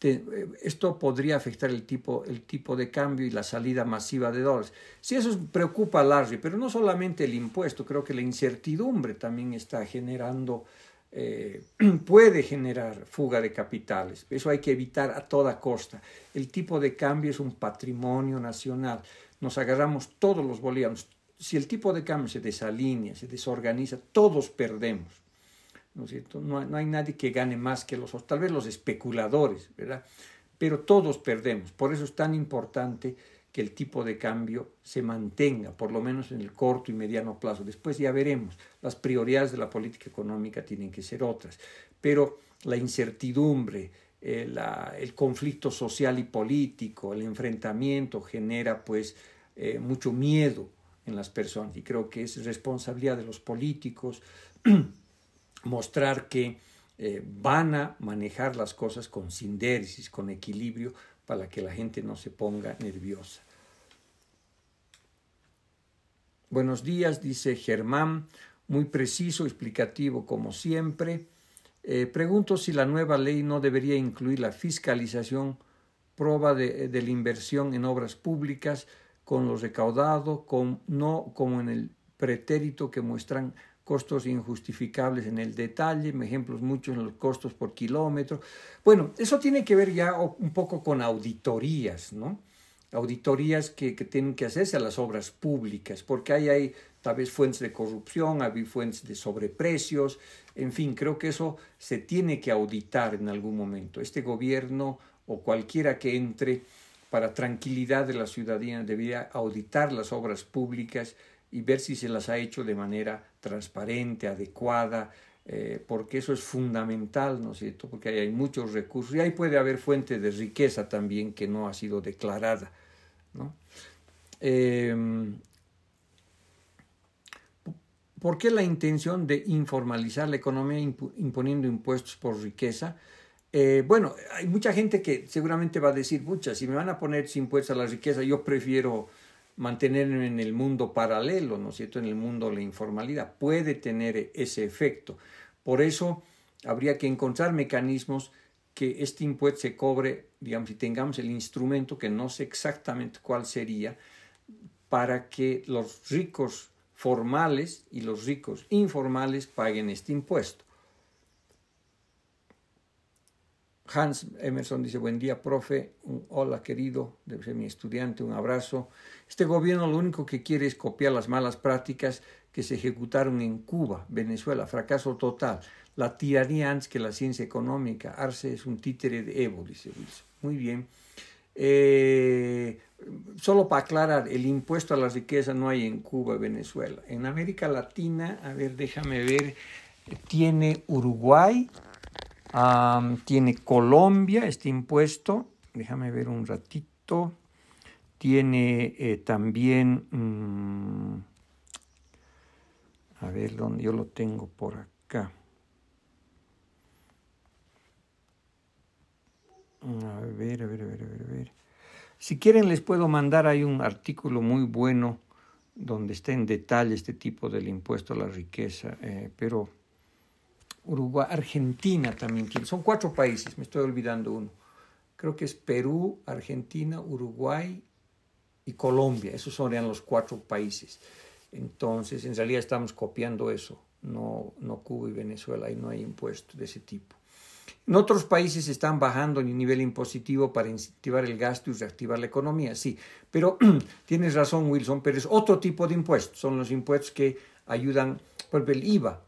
B: esto podría afectar el tipo, el tipo de cambio y la salida masiva de dólares. Sí, eso preocupa a Larry, pero no solamente el impuesto, creo que la incertidumbre también está generando, eh, puede generar fuga de capitales. Eso hay que evitar a toda costa. El tipo de cambio es un patrimonio nacional. Nos agarramos todos los bolivianos. Si el tipo de cambio se desalinea, se desorganiza, todos perdemos. ¿No es cierto? No, hay nadie que gane más que los tal vez los especuladores, ¿verdad? Pero todos perdemos. Por eso es tan importante que el tipo de cambio se mantenga, por lo menos en el corto y mediano plazo. Después ya veremos. Las prioridades de la política económica tienen que ser otras. Pero la incertidumbre, eh, el conflicto social y político, el enfrentamiento genera pues eh, mucho miedo en las personas y creo que es responsabilidad de los políticos mostrar que eh, van a manejar las cosas con sindéresis, con equilibrio, para que la gente no se ponga nerviosa. Buenos días, dice Germán, muy preciso, explicativo como siempre. Eh, pregunto si la nueva ley no debería incluir la fiscalización, prueba de, de la inversión en obras públicas con lo recaudado, no como en el pretérito que muestran costos injustificables en el detalle, ejemplos muchos en los costos por kilómetro. Bueno, eso tiene que ver ya un poco con auditorías, ¿no? Auditorías que, tienen que hacerse a las obras públicas, porque ahí hay tal vez fuentes de corrupción, hay fuentes de sobreprecios, en fin, creo que eso se tiene que auditar en algún momento. Este gobierno o cualquiera que entre para tranquilidad de la ciudadanía debería auditar las obras públicas y ver si se las ha hecho de manera transparente, adecuada, eh, porque eso es fundamental, ¿no es cierto? Porque ahí hay muchos recursos y ahí puede haber fuente de riqueza también que no ha sido declarada, ¿no? Em, ¿Por qué la intención de informalizar la economía imponiendo impuestos por riqueza? Eh, bueno, hay mucha gente que seguramente va a decir, pucha, si me van a poner impuestos a la riqueza, yo prefiero mantenerlo en el mundo paralelo, ¿no es cierto?, en el mundo de la informalidad. Puede tener ese efecto. Por eso habría que encontrar mecanismos que este impuesto se cobre, digamos, y tengamos el instrumento, que no sé exactamente cuál sería, para que los ricos formales y los ricos informales paguen este impuesto. Hans Emerson dice, buen día, profe. hola, querido. Debe ser mi estudiante. Un abrazo. Este gobierno lo único que quiere es copiar las malas prácticas que se ejecutaron en Cuba, Venezuela. Fracaso total. La tiranía antes que la ciencia económica. Arce es un títere de Evo, dice Wilson. Muy bien. Eh, solo para aclarar, el impuesto a la riqueza no hay en Cuba Venezuela. En América Latina, a ver, déjame ver, tiene Uruguay, tiene Colombia este impuesto, déjame ver un ratito, tiene eh, también, mm, a ver, dónde yo lo tengo por acá. A ver, a ver, a ver, a ver, a ver. Si quieren les puedo mandar ahí un artículo muy bueno donde está en detalle este tipo del impuesto a la riqueza, eh, pero Uruguay, Argentina también Son cuatro países, me estoy olvidando uno. Creo que es Perú, Argentina, Uruguay y Colombia. Esos serían los cuatro países. Entonces, en realidad estamos copiando eso, no, no Cuba y Venezuela, ahí no hay impuestos de ese tipo. En otros países están bajando el nivel impositivo para incentivar el gasto y reactivar la economía, sí, pero tienes razón Wilson, pero es otro tipo de impuestos, son los impuestos que ayudan, por el IVA,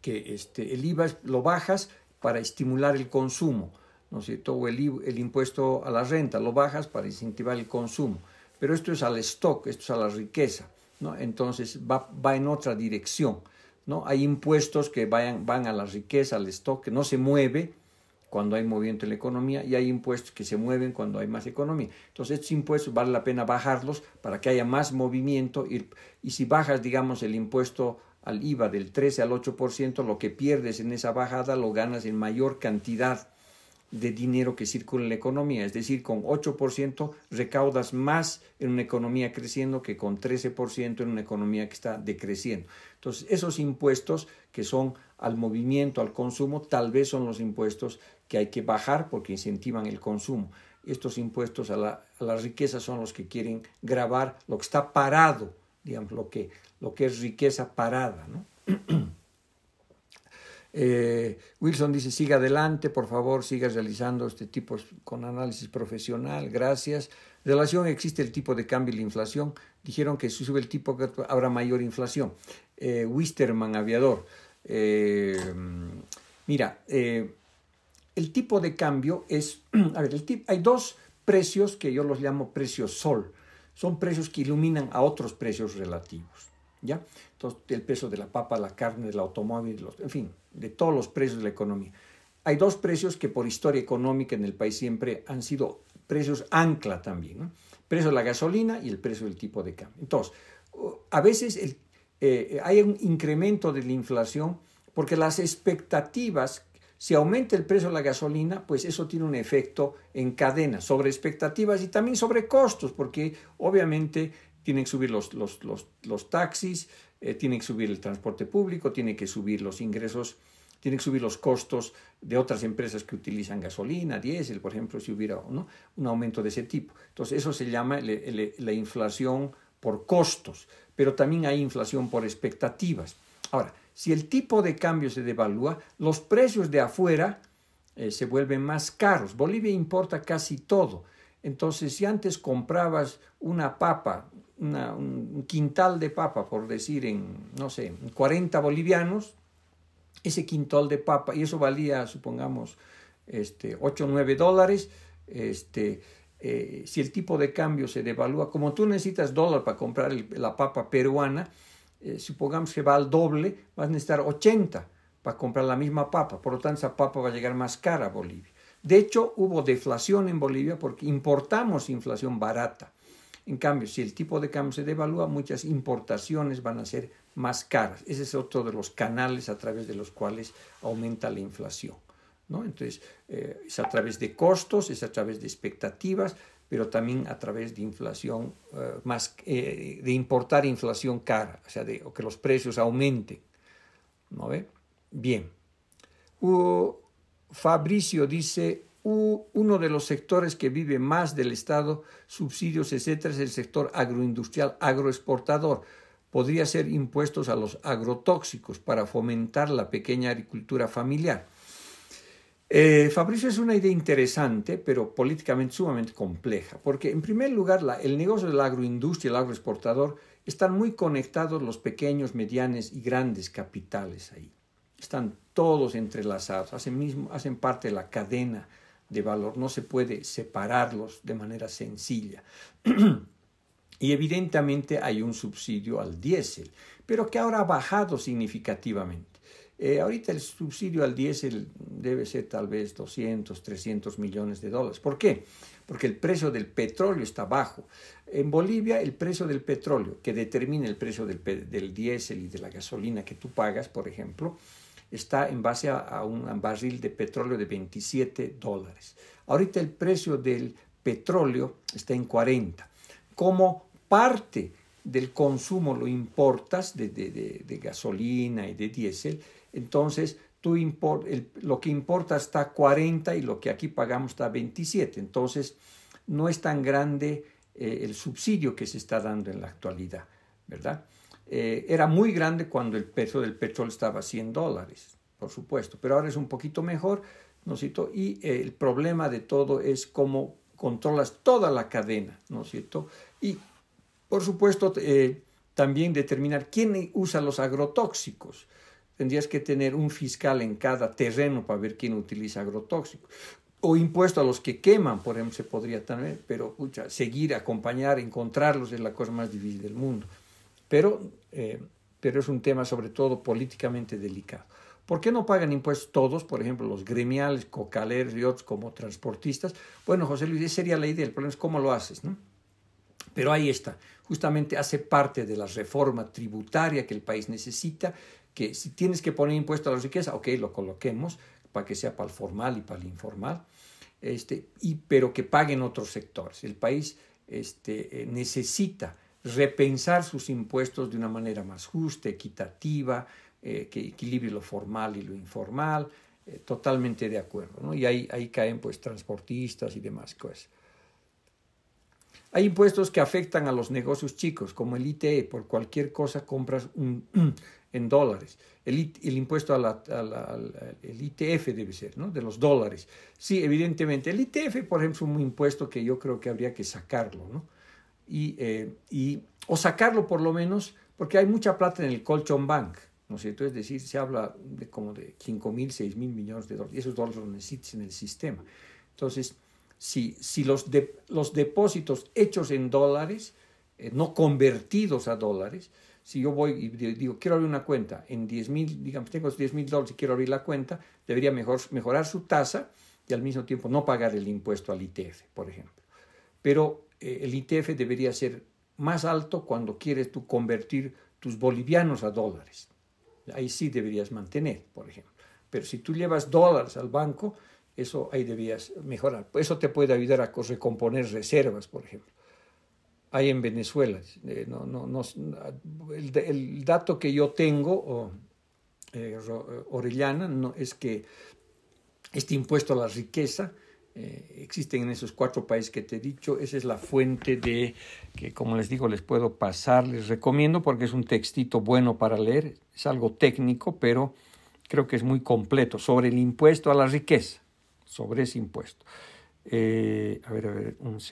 B: que este, el IVA lo bajas para estimular el consumo, ¿no es cierto? O el, el impuesto a la renta lo bajas para incentivar el consumo, pero esto es al stock, esto es a la riqueza, ¿no? Entonces va, va en otra dirección, ¿no? Hay impuestos que vayan, van a la riqueza, al stock, que no se mueve cuando hay movimiento en la economía y hay impuestos que se mueven cuando hay más economía. Entonces estos impuestos vale la pena bajarlos para que haya más movimiento y, y si bajas, digamos, el impuesto al IVA del 13 al 8%, lo que pierdes en esa bajada lo ganas en mayor cantidad de dinero que circula en la economía. Es decir, con 8% recaudas más en una economía creciendo que con 13% en una economía que está decreciendo. Entonces, esos impuestos que son al movimiento, al consumo, tal vez son los impuestos que hay que bajar porque incentivan el consumo. Estos impuestos a la, a la riqueza son los que quieren grabar lo que está parado, digamos, lo que, lo que es riqueza parada. ¿no? Eh, Wilson dice, siga adelante, por favor, siga realizando este tipo con análisis profesional, gracias. relación existe el tipo de cambio y la inflación. Dijeron que si sube el tipo habrá mayor inflación. Eh, Wisterman, aviador. Eh, mira, el tipo de cambio es, a ver, el hay dos precios que yo los llamo precios sol. Son precios que iluminan a otros precios relativos. Entonces, el peso de la papa, la carne, del automóvil, en fin, de todos los precios de la economía. Hay dos precios que por historia económica en el país siempre han sido precios ancla también, ¿no? Precio de la gasolina y el precio del tipo de cambio. Entonces, a veces eh, hay un incremento de la inflación porque las expectativas, si aumenta el precio de la gasolina, pues eso tiene un efecto en cadena sobre expectativas y también sobre costos, porque obviamente tienen que subir los, los, los, taxis, eh, tienen que subir el transporte público, tienen que subir los ingresos, tienen que subir los costos de otras empresas que utilizan gasolina, diésel, por ejemplo, si hubiera un aumento de ese tipo. Entonces, eso se llama la inflación por costos, pero también hay inflación por expectativas. Ahora, si el tipo de cambio se devalúa, los precios de afuera eh, se vuelven más caros. Bolivia importa casi todo. Entonces, si antes comprabas una papa, un quintal de papa, por decir, en, no sé, 40 bolivianos, ese quintal de papa, y eso valía, supongamos, este, 8 o 9 dólares, este, eh, si el tipo de cambio se devalúa, como tú necesitas dólar para comprar la papa peruana, eh, supongamos que va al doble, vas a necesitar 80 para comprar la misma papa, por lo tanto esa papa va a llegar más cara a Bolivia. De hecho, hubo deflación en Bolivia porque importamos inflación barata. En cambio, si el tipo de cambio se devalúa, muchas importaciones van a ser más caras. Ese es otro de los canales a través de los cuales aumenta la inflación. ¿no? Entonces, eh, es a través de costos, es a través de expectativas, pero también a través de inflación, eh, más, eh, de importar inflación cara, o sea, de, que los precios aumenten. ¿no ve? Bien. Fabricio dice, uno de los sectores que vive más del Estado, subsidios, etcétera, es el sector agroindustrial, agroexportador. Podría ser impuestos a los agrotóxicos para fomentar la pequeña agricultura familiar. Eh, Fabricio es una idea interesante, pero políticamente sumamente compleja, porque en primer lugar el negocio de la agroindustria, el agroexportador, están muy conectados los pequeños, medianos y grandes capitales ahí. Están todos entrelazados, hacen, parte de la cadena de valor, no se puede separarlos de manera sencilla. y evidentemente hay un subsidio al diésel, pero que ahora ha bajado significativamente. Eh, ahorita el subsidio al diésel debe ser tal vez 200, 300 millones de dólares. ¿Por qué? Porque el precio del petróleo está bajo. En Bolivia el precio del petróleo, que determina el precio del, del diésel y de la gasolina que tú pagas, por ejemplo, está en base a, un barril de petróleo de 27 dólares. Ahorita el precio del petróleo está en 40. Como parte del consumo lo importas de, gasolina y de diésel, entonces tú lo que importa está 40 y lo que aquí pagamos está 27. Entonces no es tan grande eh, el subsidio que se está dando en la actualidad, ¿verdad? Eh, era muy grande cuando el precio del petróleo estaba a 100 dólares, por supuesto, pero ahora es un poquito mejor, ¿no cierto? Y eh, el problema de todo es cómo controlas toda la cadena, ¿no es cierto? Y, por supuesto, eh, también determinar quién usa los agrotóxicos. Tendrías que tener un fiscal en cada terreno para ver quién utiliza agrotóxicos. O impuesto a los que queman, por ejemplo, se podría también, pero seguir, acompañar, encontrarlos es la cosa más difícil del mundo pero, eh, pero es un tema sobre todo políticamente delicado. ¿Por qué no pagan impuestos todos, por ejemplo, los gremiales, cocaleros y como transportistas? Bueno, José Luis, esa sería la idea, el problema es cómo lo haces, ¿no? Pero ahí está, justamente hace parte de la reforma tributaria que el país necesita, que si tienes que poner impuesto a la riqueza, ok, lo coloquemos para que sea para el formal y para el informal, este, y, pero que paguen otros sectores. El país este, eh, necesita repensar sus impuestos de una manera más justa, equitativa, eh, que equilibre lo formal y lo informal, eh, totalmente de acuerdo. ¿no? Y ahí, ahí caen pues transportistas y demás cosas. Hay impuestos que afectan a los negocios chicos, como el ITE, por cualquier cosa compras en dólares. El, el impuesto a el ITF debe ser, ¿no? De los dólares. Sí, evidentemente. El ITF, por ejemplo, es un impuesto que yo creo que habría que sacarlo, ¿no? Eh, y, o sacarlo por lo menos, porque hay mucha plata en el Colchon Bank, ¿no es cierto? Es decir, se habla de como de 5 mil, 6 mil millones de dólares, y esos dólares los necesitas en el sistema. Entonces, si, si los, los depósitos hechos en dólares, eh, no convertidos a dólares, si yo voy y digo, quiero abrir una cuenta en 10 mil, digamos, tengo 10 mil dólares y quiero abrir la cuenta, debería mejor, mejorar su tasa y al mismo tiempo no pagar el impuesto al ITF, por ejemplo. Pero el ITF debería ser más alto cuando quieres tú convertir tus bolivianos a dólares. Ahí sí deberías mantener, por ejemplo. Pero si tú llevas dólares al banco, eso ahí deberías mejorar. Eso te puede ayudar a recomponer reservas, por ejemplo. Hay en Venezuela, eh, no, no, no, el, dato que yo tengo, eh, Orellana, no, es que este impuesto a la riqueza eh, existen en esos cuatro países que te he dicho. Esa es la fuente de que, como les digo, les puedo pasar, les recomiendo porque es un textito bueno para leer. Es algo técnico, pero creo que es muy completo sobre el impuesto a la riqueza, sobre ese impuesto. Eh, a ver, a ver, un